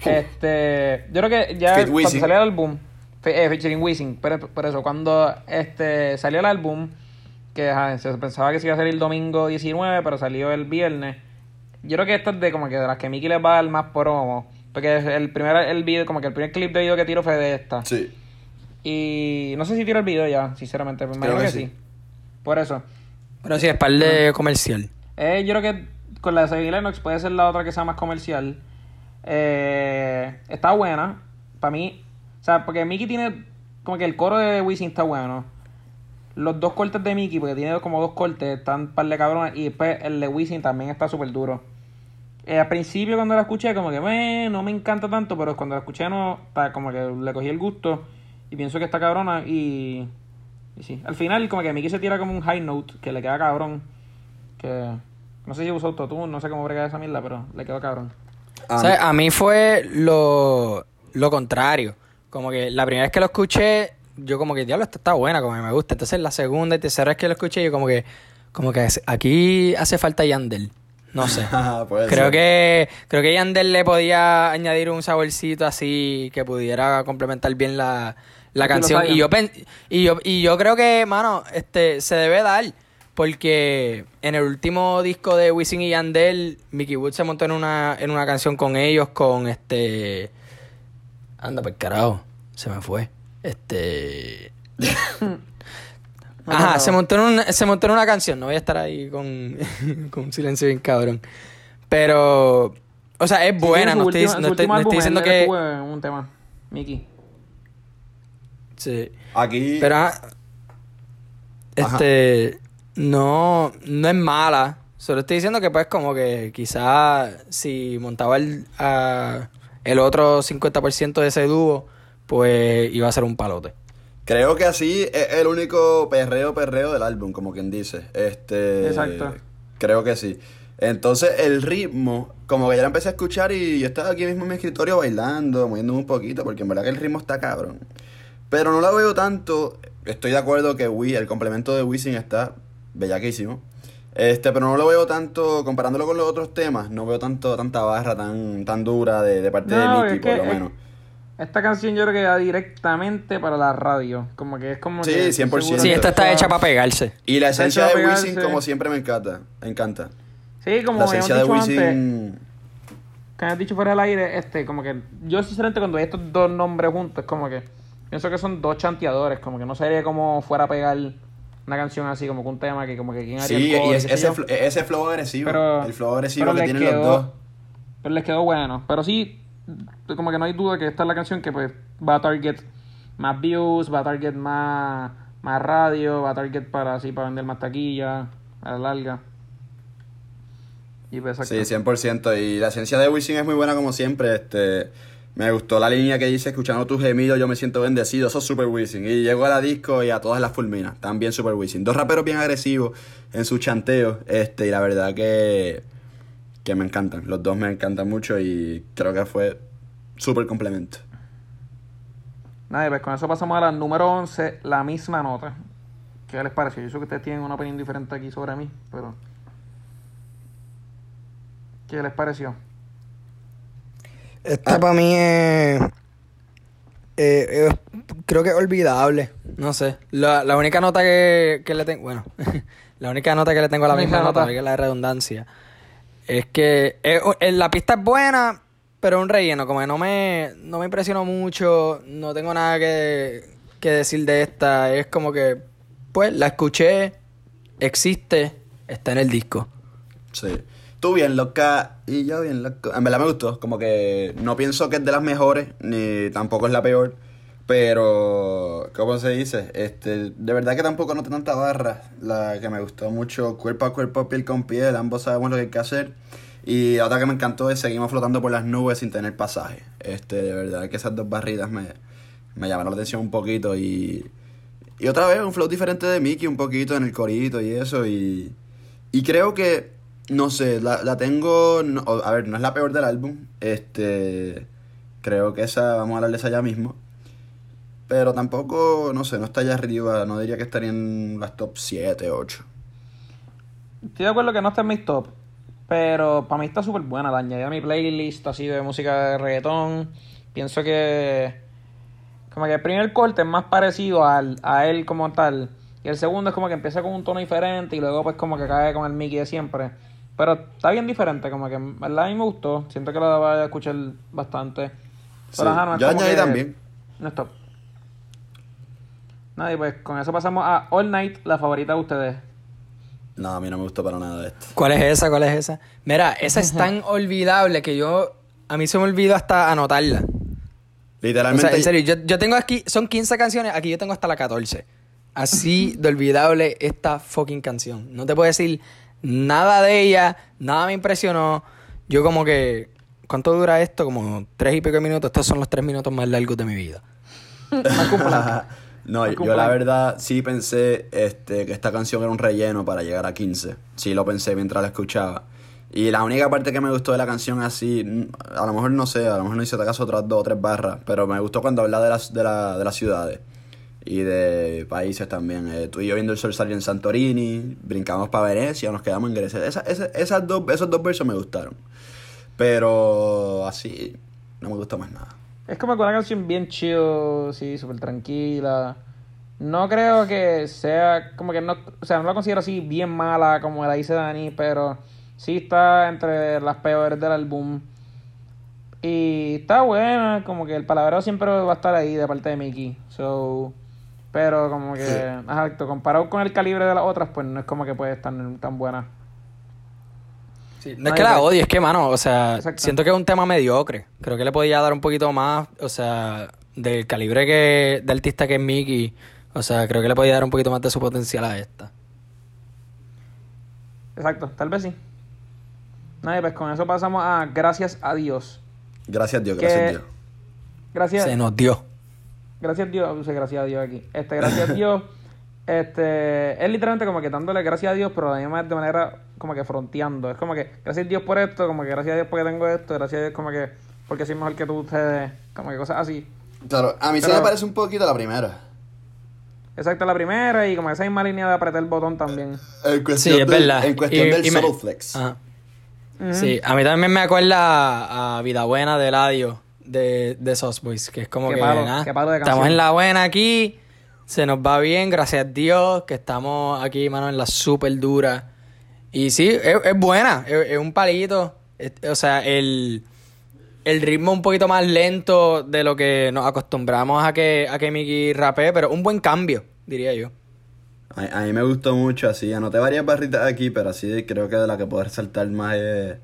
Este, yo creo que ya Fit cuando salió el álbum, eh, featuring Wisin, pero por eso, cuando este salió el álbum, que ajá, se pensaba que se iba a salir el domingo 19, pero salió el viernes. Yo creo que esta es de como que de las que Mickey les va a dar más promo. Porque el primer el video, como que el primer clip de video que tiro fue de esta. Sí. Y no sé si tiro el video ya, sinceramente, me imagino que que sí. sí. Por eso. Pero sí, es par de comercial. Eh, yo creo que con la de Xavier Lennox puede ser la otra que sea más comercial. Eh, está buena. Para mí. O sea, porque Mickey tiene. Como que el coro de Wisin está bueno. Los dos cortes de Mickey, porque tiene como dos cortes, están par de cabrones. Y después el de Wisin también está súper duro. Eh, al principio cuando la escuché, como que "Meh, no me encanta tanto, pero cuando la escuché no, está como que le cogí el gusto. Y pienso que está cabrona. Y, y sí, al final como que Mickey se tira como un high note, que le queda cabrón. Que no sé si usa autotune, no sé cómo brega esa mierda, pero le quedó cabrón. Ah, ¿Sabes? A mí fue lo, lo contrario. Como que la primera vez que lo escuché, yo como que, diablo, esta está buena, como que me gusta. Entonces la segunda y tercera vez que lo escuché, yo como que, como que aquí hace falta Yandel. No sé. Puede creo ser. que creo que Yandel le podía añadir un saborcito así que pudiera complementar bien la, la canción. Y yo, pen- y yo y yo creo que, mano, este se debe dar porque en el último disco de Wisin y Yandel, Mickey Wood se montó en una en una canción con ellos con este anda por carajo, se me fue. Este Ajá, se montó, en un- se montó en una canción. No voy a estar ahí con, con un silencio bien cabrón. Pero, o sea, es buena. Sí, no su estoy, no estoy- no estoy diciendo que. un tema, Mickey. Sí. Aquí. Pero, ah, este, no, no es mala. Solo estoy diciendo que, pues, como que quizá si montaba el, a- el otro 50% de ese dúo, pues iba a ser un palote. Creo que así es el único perreo perreo del álbum, como quien dice. Este. Exacto. Creo que sí. Entonces el ritmo, como que ya lo empecé a escuchar y yo estaba aquí mismo en mi escritorio bailando, moviéndome un poquito, porque en verdad que el ritmo está cabrón. Pero no la veo tanto. Estoy de acuerdo que Wii, el complemento de Wisin está bellaquísimo. Este, pero no lo veo tanto, comparándolo con los otros temas, no veo tanto, tanta barra tan, tan dura de, de parte No, de que- por lo menos. Esta canción yo creo que va directamente para la radio. Como que es como Sí, que... 100%. seguro Sí, esta está hecha para pegarse. Y la esencia de Wisin, como siempre, me encanta. Me encanta. Sí, como la esencia de Wisin. que has dicho fuera del aire, este, como que yo sinceramente cuando hay estos dos nombres juntos, como que pienso que son dos chanteadores, como que no sería como fuera a pegar una canción así, como que un tema que como que quién haría Sí, el cover, y es- ese, fl- ese flow agresivo. Pero- el flow agresivo que tienen quedó- los dos. Pero les quedó bueno. Pero sí, como que no hay duda que esta es la canción que pues va a target más views, va a target más, más radio, va a target para así para vender más taquilla a la larga. Y pues. Sí, 100%. Y la esencia de Wisin es muy buena como siempre. Este, me gustó la línea que dice, escuchando tus gemidos, yo me siento bendecido. Eso es Super Wisin. Y llegó a la disco y a todas las fulmina. También Super Wisin. Dos raperos bien agresivos en su chanteo. Este, y la verdad que, que me encantan. Los dos me encantan mucho y creo que fue súper complemento. Nada, pues con eso pasamos a la número 11, la misma nota. ¿Qué les pareció? Yo sé que ustedes tienen una opinión diferente aquí sobre mí, pero... ¿Qué les pareció? Esta para mí es. eh, es- creo que es olvidable. No sé. La, la única nota que, que le tengo. Bueno, la única nota que le tengo a la La misma misma nota, nota. que es la de redundancia. Es que es- eh, la pista es buena, pero un relleno. Como que no me, no me impresionó mucho. No tengo nada que, que decir de esta. Es como que. Pues la escuché, existe, está en el disco. Sí. Tú bien loca y yo bien loco. En verdad me gustó. Como que no pienso que es de las mejores, ni tampoco es la peor. Pero, ¿cómo se dice? Este, de verdad que tampoco noté tanta barra. La que me gustó mucho, cuerpo a cuerpo, piel con piel, ambos sabemos lo que hay que hacer. Y otra que me encantó es seguimos flotando por las nubes sin tener pasaje. Este, de verdad que esas dos barritas me, me llamaron la atención un poquito y... Y otra vez un flow diferente de Mickey, un poquito en el corito y eso. Y, y creo que, no sé, la, la tengo... a ver, no es la peor del álbum. Este... Creo que esa, vamos a hablar de esa ya mismo. Pero tampoco, no sé, no está allá arriba. No diría que estaría en las top 7, 8. Estoy de acuerdo que no está en mis top. Pero para mí está súper buena. La añadí a mi playlist así de música de reggaetón. Pienso que. Como que el primer corte es más parecido al, a él como tal. Y el segundo es como que empieza con un tono diferente. Y luego, pues, como que cae con el Mickey de siempre. Pero está bien diferente. Como que, en verdad, a mí me gustó. Siento que la voy a escuchar bastante. Sí, Pero ajá, no es yo añadí también. No es top. Nada, y pues con eso pasamos a All Night, la favorita de ustedes. No, a mí no me gustó para nada esto. ¿Cuál es esa? ¿Cuál es esa? Mira, esa es tan olvidable que yo. A mí se me olvidó hasta anotarla. O Literalmente. sea, en serio, yo, yo tengo aquí. Son 15 canciones, aquí yo tengo hasta la 14. Así de olvidable esta fucking canción. No te puedo decir nada de ella, nada me impresionó. Yo, como que. ¿Cuánto dura esto? Como tres y pico minutos. Estos son los tres minutos más largos de mi vida. no, yo, la verdad sí pensé este, que esta canción era un relleno para llegar a 15. Sí lo pensé mientras la escuchaba. Y la única parte que me gustó de la canción así, mm, a lo mejor no sé, a lo mejor no hice caso otras dos o tres barras, pero me gustó cuando habla de las, de, la- de las ciudades y de países también. Eh, tú y yo viendo el sol salir en Santorini, brincamos para Venecia, nos quedamos en Grecia. Esa- esa- esas dos, esos dos versos me gustaron. Pero así, no me gustó más nada. Es como una canción bien chill, sí, súper tranquila. No creo que sea, como que no, o sea, no la considero así bien mala como la dice Dani, pero sí está entre las peores del álbum. Y está buena, como que el palabreo siempre va a estar ahí de parte de Mickey. So, pero como que, exacto, comparado con el calibre de las otras, pues no es como que puede estar tan buena. No es que la odie, es que, mano, o sea, Exacto. siento que es un tema mediocre. Creo que le podía dar un poquito más, o sea, del calibre que de artista que es Mickey. O sea, creo que le podía dar un poquito más de su potencial a esta. Exacto, tal vez sí. Nada, y pues con eso pasamos a Gracias a Dios. Gracias Dios, Que- gracias Dios. Gracias. Se nos dio. Gracias a Dios, puse gracias a Dios aquí. Este, gracias a Dios. Este, es literalmente como que dándole gracias a Dios, pero además de manera como que fronteando. Es como que gracias a Dios por esto, como que gracias a Dios porque tengo esto, gracias a Dios como que porque soy mejor que tú ustedes, como que cosas así. Claro, a mí se Pero- me parece un poquito la primera. Exacto, la primera y como esa misma línea de apretar el botón también. En cuestión Sí, es del, verdad. En cuestión Y- del y me- subtle flex. Ajá. Sí, a mí también me acuerda a Vida Buena de Ladio de, de Sauce Boys, que es como Qué que palo, nada, qué palo de estamos en la buena aquí, se nos va bien, gracias a Dios, que estamos aquí, mano, en la super dura. Y sí, es, es buena, es, es un palito, es- o sea, el, el ritmo un poquito más lento de lo que nos acostumbramos a que, a que Mickey rapee, pero un buen cambio, diría yo. A, a mí me gustó mucho así. Anoté varias barritas aquí, pero así creo que de la que puedo resaltar más es.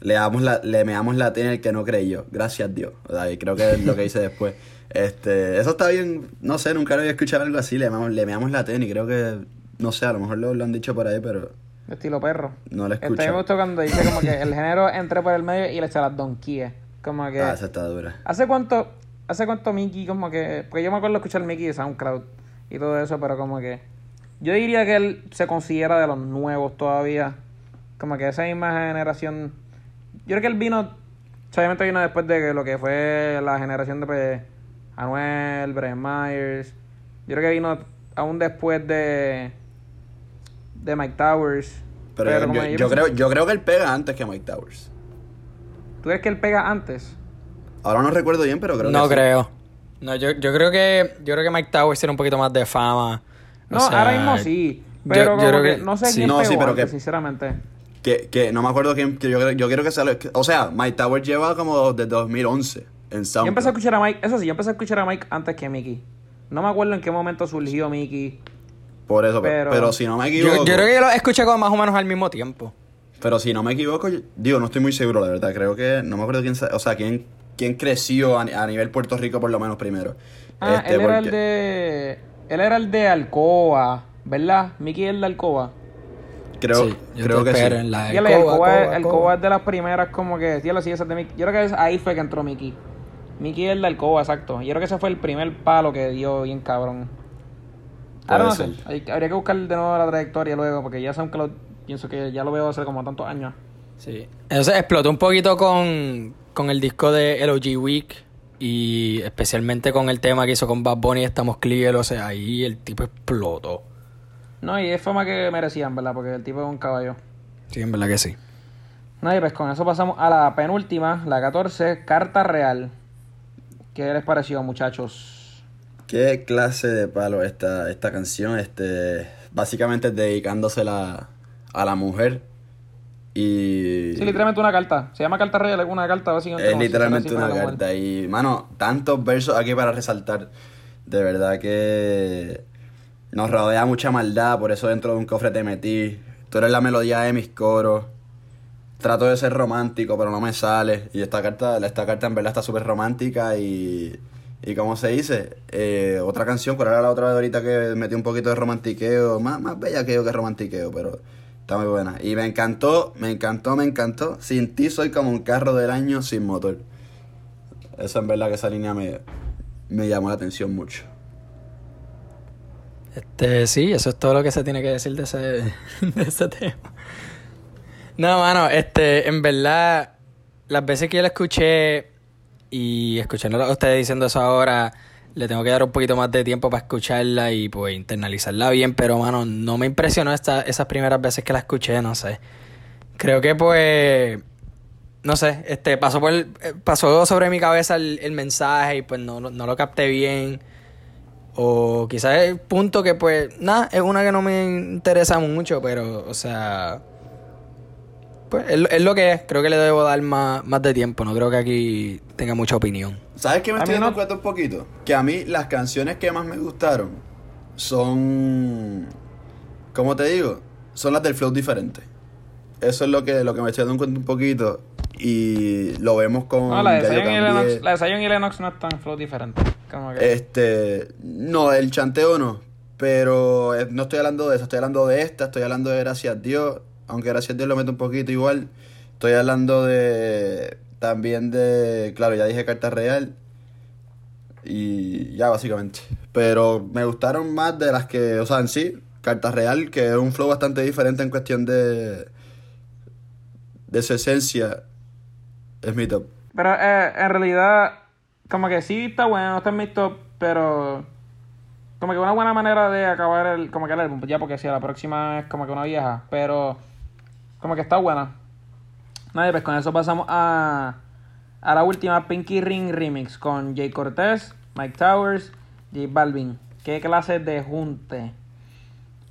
Le, damos la, le meamos la T en el que no creyó. Gracias Dios. O sea, y creo que es lo que hice después. Este, eso está bien. No sé, nunca había escuchado algo así. Le meamos, le meamos la y creo que. No sé, a lo mejor lo, lo han dicho por ahí, pero estilo perro. no lo Este escucho. me gustó cuando dice como que el género entre por el medio y le echa las donquíes. Como que. Ah, esa está dura. ¿Hace cuánto, hace cuánto Mickey como que... Porque yo me acuerdo escuchar Mickey de SoundCloud y todo eso, pero como que... Yo diría que él se considera de los nuevos todavía. Como que esa misma generación... Yo creo que él vino... Obviamente vino después de lo que fue la generación de pues, Anuel, Brian Myers. Yo creo que vino aún después de... De Mike Towers. Pero, yo, creo, yo creo que él pega antes que Mike Towers. ¿Tú crees que él pega antes? Ahora no recuerdo bien, pero creo no que sí. creo. No, yo, yo creo que yo creo que Mike Towers tiene un poquito más de fama. O No, sea, ahora mismo sí. Pero yo como creo que, que no sé sí. quién No, sí, pegó pero antes, que- sinceramente. Que, que no me acuerdo quién. Que yo, yo quiero que sea. lo- O sea, Mike Towers lleva como desde 2011 en Yo SoundCloud. empecé a escuchar a Mike, eso sí, yo empecé a escuchar a Mike antes que Mickey. No me acuerdo en qué momento surgió Mickey. Por eso, pero, Pero- pero si no me Yo, equivoco. yo creo que yo lo escuché como más o menos al mismo tiempo. Pero si no me equivoco, yo- digo, no estoy muy seguro, la verdad. Creo que. No me acuerdo quién. O sea, quién quién creció a, a nivel Puerto Rico por lo menos primero. Ah, Este, él era el de. Él era el de Alcoba, ¿verdad? Mickey es el de Alcoba. Creo, Sí, yo creo te que espero sí. en la el Alcoba Alcoba. es de las primeras, como que. Yo creo que es- ahí fue que entró Mickey. Mickey es el de Alcoba, exacto. Yo creo que ese fue el primer palo que dio bien cabrón. Ahora no sé. ser. hay- habría que buscar de nuevo la trayectoria luego, porque ya saben que lo. Pienso que ya lo veo hace como tantos años. Sí. Entonces explotó un poquito con, con el disco de LOG Week y especialmente con el tema que hizo con Bad Bunny Estamos Clear, o sea, ahí el tipo explotó. No, y es fama que merecían, ¿verdad? Porque el tipo es un caballo. Sí, en verdad que sí. No, y pues con eso pasamos a la penúltima, la 14, Carta Real. ¿Qué les pareció, muchachos? ¿Qué clase de palo esta, esta canción? Este, básicamente dedicándosela a la mujer. Y Sí, literalmente una carta. Se llama Carta Real, es una carta básicamente. es literalmente una carta. Y, mano, tantos versos aquí para resaltar. De verdad que nos rodea mucha maldad, por eso dentro de un cofre te metí. Tú eres la melodía de mis coros. Trato de ser romántico, pero no me sale. Y esta carta, esta carta en verdad está súper romántica y... Y como se dice, eh, otra canción, ¿cuál era la otra de ahorita que metí un poquito de romantiqueo? Más, más bella que yo que romantiqueo, pero está muy buena. Y me encantó, me encantó, me encantó. Sin ti soy como un carro del año sin motor. Eso en verdad que esa línea me, me llamó la atención mucho. Este, sí, eso es todo lo que se tiene que decir de ese, de ese tema. No, mano, este, en verdad, las veces que yo la escuché y escuchando a ustedes diciendo eso ahora, le tengo que dar un poquito más de tiempo para escucharla y pues internalizarla bien, pero mano, no me impresionó esta, esas primeras veces que la escuché, no sé. Creo que pues, no sé, este, pasó por, eh, pasó sobre mi cabeza el, mensaje y pues no, no lo capté bien. O quizás el punto que pues, nada, es una que no me interesa mucho, pero, o sea, pues es, lo- es lo que es. Creo que le debo dar más, más de tiempo, no creo que aquí tenga mucha opinión. ¿Sabes qué me A estoy dando no- cuenta un poquito? Que a mí las canciones que más me gustaron son, como te digo, son las del flow diferente. Eso es lo que, lo que me estoy dando cuenta un poquito y lo vemos con... No, la de Zion y Lennox no es tan flow diferente. Como que... Este, no, el chanteo no, pero eh, no estoy hablando de eso, estoy hablando de esta, estoy hablando de Gracias a Dios, aunque Gracias a Dios lo meto un poquito igual, estoy hablando de, también de, claro, ya dije Carta Real, y ya básicamente, pero me gustaron más de las que, o sea, en sí, Carta Real, que es un flow bastante diferente en cuestión de, de su esencia, es mi top. Pero eh, en realidad, como que sí está bueno, no está en mi top, pero como que una buena manera de acabar el, como que el álbum, ya porque si la próxima es como que una vieja, pero como que está buena. Nadie, pues con eso pasamos a, a la última Pinky Ring Remix con Jay Cortez, Mike Towers, J Balvin. ¿Qué clase de junte?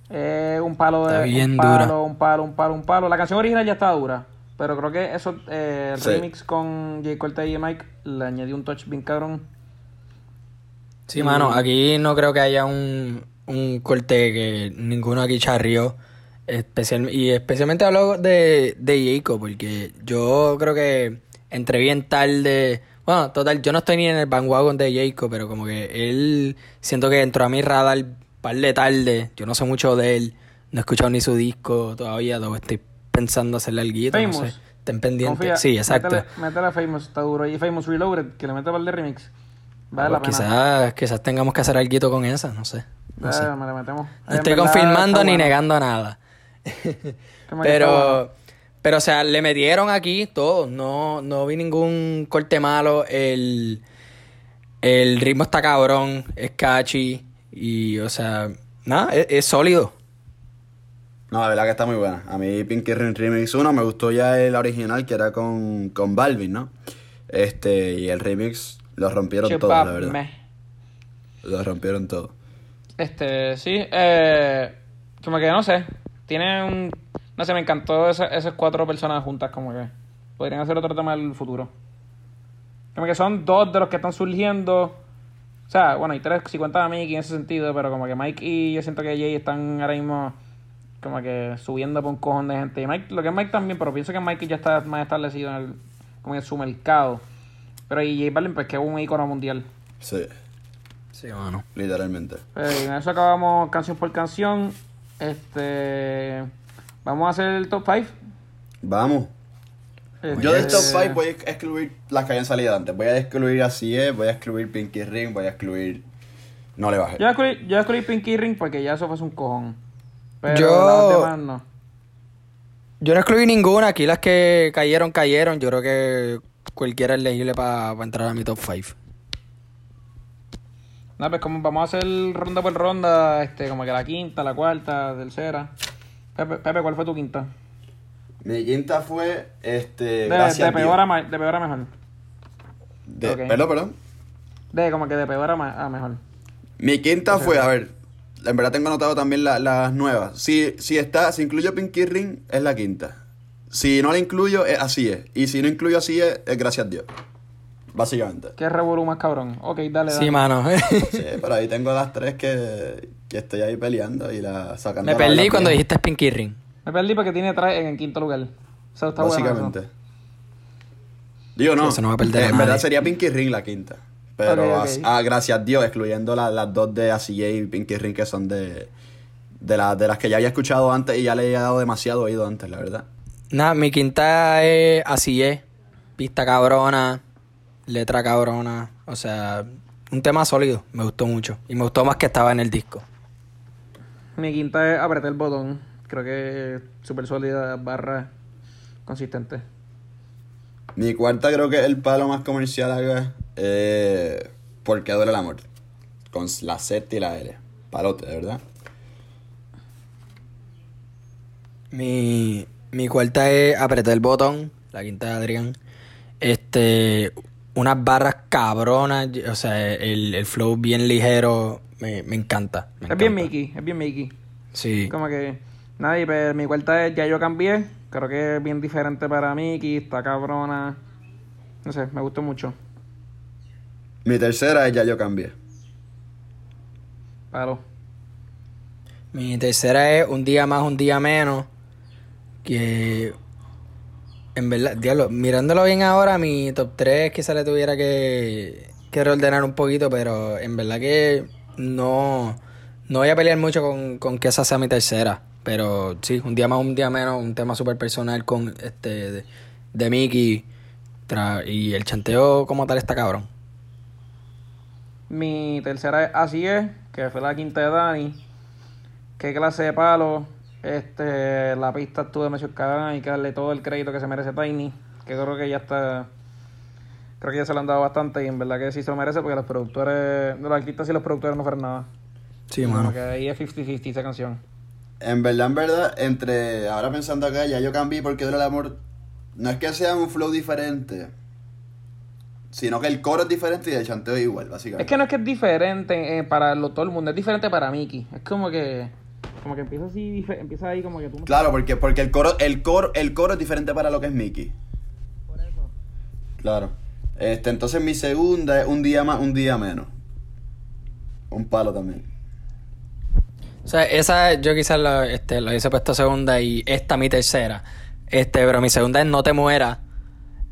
Eh, un palo de Está bien un palo, dura. un palo, un palo, un palo. La canción original ya está dura. Pero creo que eso, eh, el Sí. remix con Jay Cortez y Mike le añadió un touch bien cabrón. Sí, mano, aquí no creo que haya un, un corte que ninguno aquí charrió. Especial, y especialmente hablo de, de Jacob, porque yo creo que entré bien tarde. Bueno, total, yo no estoy ni en el bandwagon de Jacob, pero como que él siento que entró a mi radar par de tarde. Yo no sé mucho de él, no he escuchado ni su disco todavía, luego estoy pensando hacerle algo, no Famous. sé. Estén pendientes. Confía, Sí, exacto. Métele a Famous, está duro. Y Famous Reloaded, que le mete par de remix. Vale Pues quizás, quizás tengamos que hacer algo con esa, no sé. No sé. Me le metemos. No estoy verdad, confirmando ni bueno. negando nada. Pero, pero, o sea, le metieron aquí todo. No, no vi ningún corte malo. El, el ritmo está cabrón, es catchy. Y, o sea, nada, es, es sólido. No, la verdad que está muy buena. A mí Pinky Ring Remix 1 me gustó ya el original que era con, con Balvin, ¿no? Este, y el remix lo rompieron todo, la verdad. Lo rompieron todo. Este, sí, eh, como que no sé, tiene un, no sé, me encantó esa- esas cuatro personas juntas, como que podrían hacer otro tema del futuro. Como que son dos de los que están surgiendo, o sea, bueno, hay tres, si cuentan a Mike en ese sentido, pero como que Mike y yo siento que Jay están ahora mismo como que subiendo por un cojón de gente. Y Mike, lo que es Mike también, pero pienso que Mike ya está más establecido en el, como en su mercado. Pero y J Balvin, pues que es un ícono mundial. Sí, Sí, mano. literalmente. Pues, y en eso acabamos canción por canción. Este. Vamos a hacer el top 5. Vamos. Yo del top 5 voy a excluir las que hayan salido antes. Voy a excluir a CIE, voy a excluir Pinky Ring, voy a excluir. No le bajé. Yo escribí, yo escribí Pinky Ring porque ya eso fue un cojón. Pero Yo- las demás no. Yo no excluí ninguna. Aquí las que cayeron, cayeron. Yo creo que cualquiera es elegible para entrar a mi top 5. No, pues como vamos a hacer ronda por ronda, este, como que la quinta, la cuarta, tercera. Pepe, Pepe, ¿cuál fue tu quinta? Mi quinta fue. Este. De, gracias de a Dios. peor a ma- de peor a mejor. De-. Perdón, perdón. De como que de peor a, ma- a mejor. Mi quinta fue, a ver, en verdad tengo anotado también la- las nuevas. Si, si está, si incluyo Pinky Ring, es la quinta. Si no la incluyo, es así es. Y si no incluyo así es, es gracias a Dios. Básicamente. ¿Qué revolú más cabrón? Ok, dale, dale. Sí, mano. Sí, pero ahí tengo las tres que, que estoy ahí peleando y la sacando. Me la- perdí la- cuando dijiste Pinky Ring. Me perdí porque tiene tres en el quinto lugar. O sea, está bueno Básicamente. eso. Digo, no. Sí, eso no va a perder a en nadie. verdad sería Pinky Ring la quinta. Pero, as- ah, gracias a Dios, excluyendo la- las dos de ACJ y Pinky Ring que son de, de, la- de las que ya había escuchado antes y ya le he dado demasiado oído antes, la verdad. Nada, mi quinta es es. Pista cabrona, letra cabrona. O sea, un tema sólido. Me gustó mucho. Y me gustó más que estaba en el disco. Mi quinta es apretar el botón. Creo que súper sólida, barra, consistente. Mi cuarta creo que es el palo más comercial acá. Eh, porque duele el amor. Con la Z y la L. Palote, de verdad. Mi, mi cuarta es apretar el botón. La quinta de Adrián. Este. Unas barras cabronas. O sea, el, el flow bien ligero. Me, me encanta. me Es bien encanta. Mickey, es bien Mickey. Sí. Como que, nada, y pues, mi cuarta es Ya Yo Cambié. Creo que es bien diferente para Mickey, está cabrona. No sé, me gustó mucho. Mi tercera es Ya Yo Cambié. Palo. Mi tercera es un día más, un día menos. Que. En verdad, diablo, mirándolo bien ahora, mi top 3 quizá le tuviera que, que reordenar un poquito, pero en verdad que no, no voy a pelear mucho con, con que esa sea mi tercera. Pero sí, un día más, un día menos, un tema súper personal con este de, de Mickey. tra- y el chanteo como tal está cabrón. Mi tercera es Así es, que fue la quinta de Dani. Qué clase de palo. Este, la pista estuvo demasiado cagada y que darle todo el crédito que se merece Tiny. Que creo que ya está. Creo que ya se lo han dado bastante y en verdad que sí se lo merece porque los productores, los artistas y los productores no fueron nada. Sí, mano. que ahí es 50-50 esa canción. En verdad, en verdad, entre. Ahora pensando acá, Ya Yo Cambié porque duele el amor. No es que sea un flow diferente. Sino que el coro es diferente y el chanteo es igual, básicamente. Es que no es que es diferente eh, para lo, todo el mundo, es diferente para Mickey. Es como que. Como que empieza así, empieza ahí como que tú. Claro, porque, porque el coro, el coro, el coro es diferente para lo que es Mickey. Por eso. Claro. Este, entonces mi segunda es un día más, un día menos. Un palo también. O sea, esa yo quizás la, este, la hubiese puesto segunda y esta mi tercera. Este, pero mi segunda es No te mueras.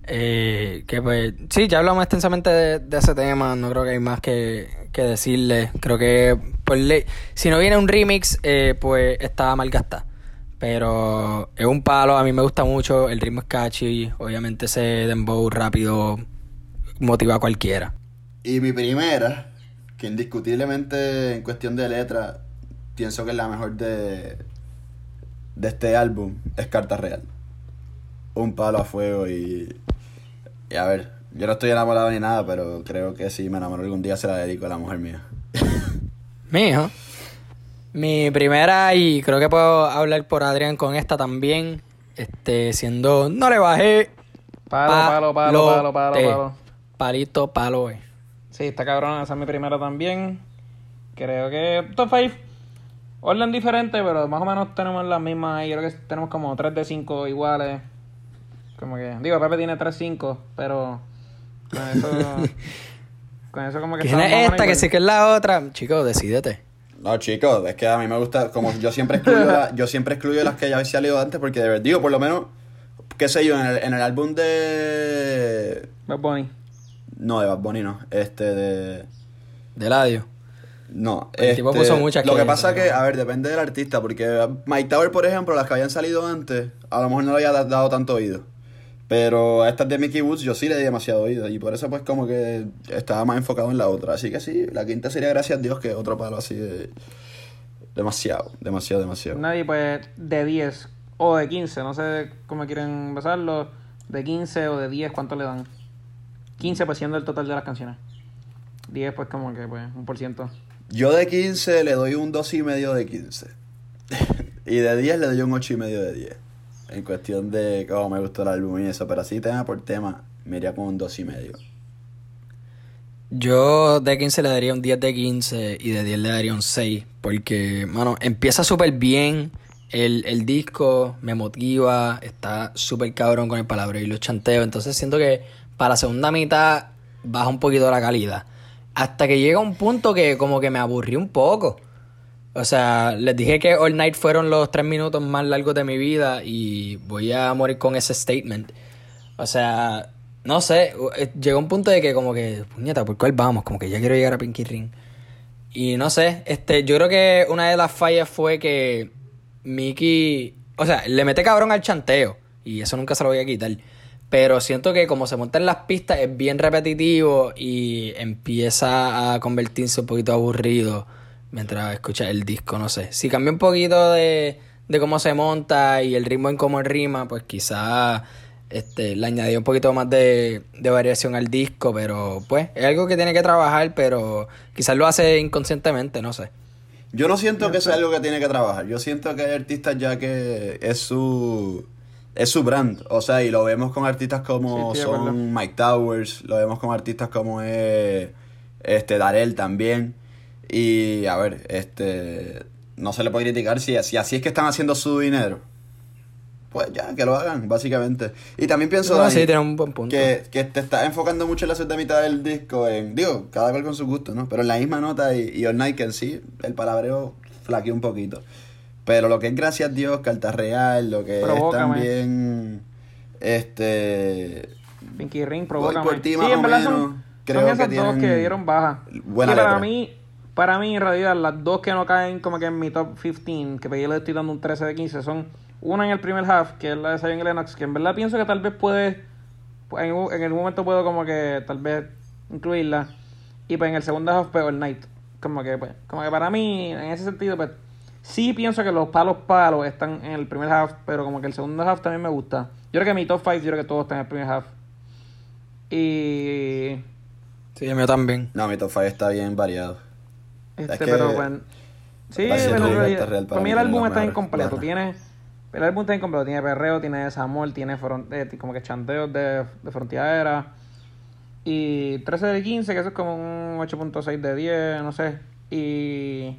Eh, que pues, sí, ya hablamos extensamente de, ese tema. No creo que hay más que, que decirle. Creo que por ley, si no viene un remix, eh, pues está mal gasta. Pero es un palo, a mí me gusta mucho. El ritmo es catchy. Obviamente ese dembow rápido motiva a cualquiera. Y mi primera, que indiscutiblemente en cuestión de letra, pienso que es la mejor de, de este álbum, es Carta Real. Un palo a fuego y, y a ver, yo no estoy enamorado ni nada, pero creo que si me enamoro algún día se la dedico a la mujer mía. Mijo. Mi primera, y creo que puedo hablar por Adrián con esta también. Este, siendo. No le bajé. Palo, palo, palo, palo, palo, palo. Palito, palo, eh. Sí, está cabrón, esa es mi primera también. Creo que top 5. Orden diferente, pero más o menos tenemos las mismas ahí. Creo que tenemos como 3 de 5 iguales. Como que, digo, Pepe tiene 3 5, pero con eso. con eso como que ¿Quién es esta? Que sí que es la otra. Chico, decídete. No, chicos, es que a mí me gusta, como yo siempre excluyo, la- yo siempre excluyo las que ya había salido antes, porque de verdad, digo, por lo menos, qué sé yo, en el, en el álbum de... Bad Bunny. No, de Bad Bunny no. Este de. De Ladio. No, El tipo este, puso muchas Lo que- que pasa que, a ver, depende del artista, porque Mike Tower, por ejemplo, las que habían salido antes, a lo mejor no le había da- dado tanto oído. Pero a estas de Mickey Woods yo sí le di demasiado oído y por eso pues como que estaba más enfocado en la otra. Así que sí, la quinta sería gracias a Dios que otro palo así de... Demasiado, demasiado, demasiado. Nadie, pues, de 10 o de 15, no sé cómo quieren empezarlo. De 15 o de 10, ¿cuánto le dan? 15 pues siendo el total de las canciones. 10 pues como que, pues, un por ciento. Yo de 15 le doy un 2 y medio de 15. y de 10 le doy un 8 y medio de 10. En cuestión de cómo me gustó el álbum y eso. Pero así tema por tema, me iría con un 2 y medio. Yo de 15 le daría un 10 de 15 y de 10 le daría un 6. Porque, mano, empieza súper bien. El, el disco me motiva, está súper cabrón con el palabra y los chanteos. Entonces siento que para la segunda mitad baja un poquito la calidad. Hasta que llega un punto que como que me aburrí un poco. O sea, les dije que All Night fueron los tres minutos más largos de mi vida y voy a morir con ese statement. O sea, no sé, eh, llegó un punto de que como que, puñeta, ¿por cuál vamos? Como que ya quiero llegar a Pinky Ring. Y no sé, este, yo creo que una de las fallas fue que Mickey, o sea, le mete cabrón al chanteo y eso nunca se lo voy a quitar. Pero siento que como se monta en las pistas es bien repetitivo y empieza a convertirse un poquito aburrido mientras escuchas el disco, no sé. Si cambia un poquito de, de cómo se monta y el ritmo en cómo rima, pues quizá este, le añadió un poquito más de, de variación al disco, pero pues es algo que tiene que trabajar, pero quizás lo hace inconscientemente, no sé. Yo no siento que sea algo que tiene que trabajar. Yo siento que hay artistas ya que es su es su brand. O sea, y lo vemos con artistas como Sí, son Mike Towers, lo vemos con artistas como es este Darel también. Y a ver, este no se le puede criticar si, si así es que están haciendo su dinero. Pues ya, que lo hagan, básicamente. Y también pienso No, Dani, sí, tiene un buen punto. que, que te estás enfocando mucho en la segunda mitad del disco en, digo, cada cual con su gusto, ¿no? Pero en la misma nota y, y All Night que en sí, el palabreo flaqueó un poquito. Pero lo que es Gracias a Dios, Carta Real, lo que Provócame. es también, este... Pinky Ring, provoca Sí, en o verdad menos. son, Creo son que esas dos tienen que dieron baja. buena Sí, para letra. mí, para mí en realidad las dos que no caen como que en mi top 15, que yo le estoy dando un 13 de 15, son una en el primer half, que es la de Zion y Lennox, que en verdad pienso que tal vez puede, en, en el momento puedo como que tal vez incluirla. Y pues en el segundo half, pues All Night. Como que, pues, como que para mí, en ese sentido, pues, sí pienso que los palos palos están en el primer half, pero como que el segundo half también me gusta. Yo creo que mi top 5, yo creo que todos están en el primer half. Y. Sí, el mío también. No, mi top 5 está bien variado. Este, Es que pero bueno. Sí, pero realidad, para para mí el álbum está incompleto. Tiene. El álbum está incompleto. Tiene perreo, tiene desamor, tiene fron- eh, como que chanteos de, de fronteadera. Y 13 de 15, que eso es como un 8.6 de 10, no sé. Y.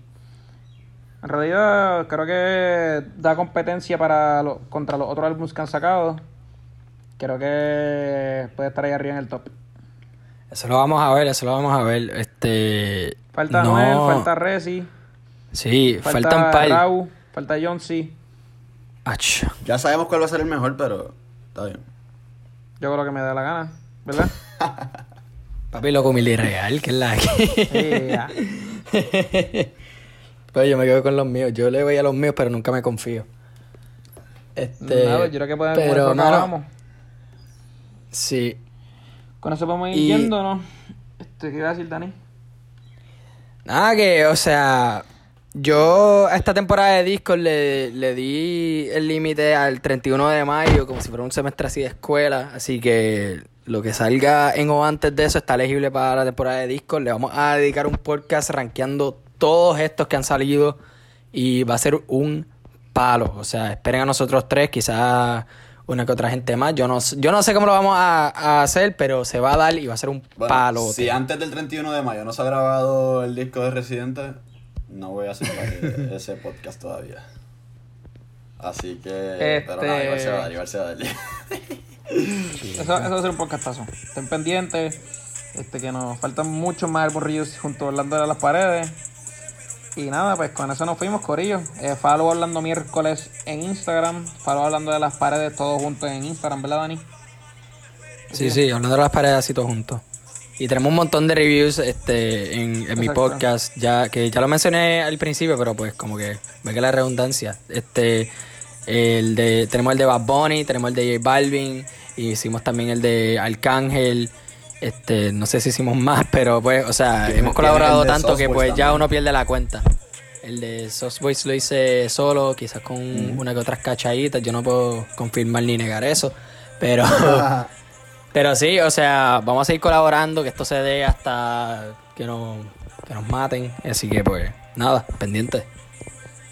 En realidad, creo que da competencia para lo- contra los otros álbumes que han sacado. Creo que puede estar ahí arriba en el top. Eso lo vamos a ver, eso lo vamos a ver. Este. Falta no- Noel, falta Resi, Sí, falta faltan. Rau, falta John C. Ach, Ya sabemos cuál va a ser el mejor, pero está bien. Yo creo que me da la gana, ¿verdad? Papi, loco, Mili Real, que es la que. Sí, ya. Pero yo me quedo con los míos. Yo le voy a los míos, pero nunca me confío. Este. Nada, yo creo que podemos pero no. Sí. Con eso podemos ir Y- yéndonos. Este, ¿Qué iba a decir, Dani? Nada que, o sea, yo esta temporada de discos le, le di el límite al 31 de mayo, como si fuera un semestre así de escuela. Así que lo que salga en o antes de eso está elegible para la temporada de discos. Le vamos a dedicar un podcast rankeando todos estos que han salido y va a ser un palo. O sea, esperen a nosotros tres, quizás una que otra gente más. Yo no, sé- yo no sé cómo lo vamos a, a hacer, pero se va a dar y va a ser un Bueno, palo. si antes del 31 de mayo no se ha grabado el disco de Residente, no voy a hacer ese podcast todavía. Así que... Pero nada, igual se va a dar, igual se va a dar. Eso, eso va a ser un podcastazo. Estén pendientes. Este, que nos faltan muchos más álbumes junto a Orlando de las Paredes. Y nada, pues con eso nos fuimos, Corillo. Eh, follow Orlando miércoles en Instagram. Follow Hablando de las Paredes todos juntos en Instagram, ¿verdad, Dani? Sí, sí, hablando de las paredes así todos juntos. Y tenemos un montón de reviews este, en, en mi podcast, ya que ya lo mencioné al principio, pero pues como que ve que la redundancia. Este, el de, tenemos el de Bad Bunny, tenemos el de J Balvin, y hicimos también el de Arcángel. Este, no sé si hicimos más, pero pues, o sea, hemos colaborado de tanto que pues ya uno pierde la cuenta. El de Sauce Boys lo hice solo, quizás con una que otras cachaditas. Yo no puedo confirmar ni negar eso. Pero, pero sí, o sea, vamos a seguir colaborando, que esto se dé hasta que, no, que nos maten. Así que pues, nada, pendiente.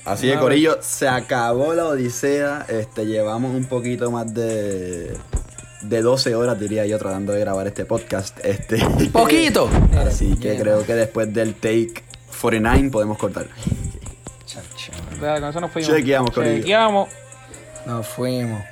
Así que, Corillo, se acabó la odisea. Este, llevamos un poquito más de, de 12 horas, diría yo, tratando de grabar este podcast. Este, ¡Poquito! Así que creo que después del take 49 podemos cortar. Dale, con eso nos fuimos. Chequeamos. Chequeamos. Nos fuimos.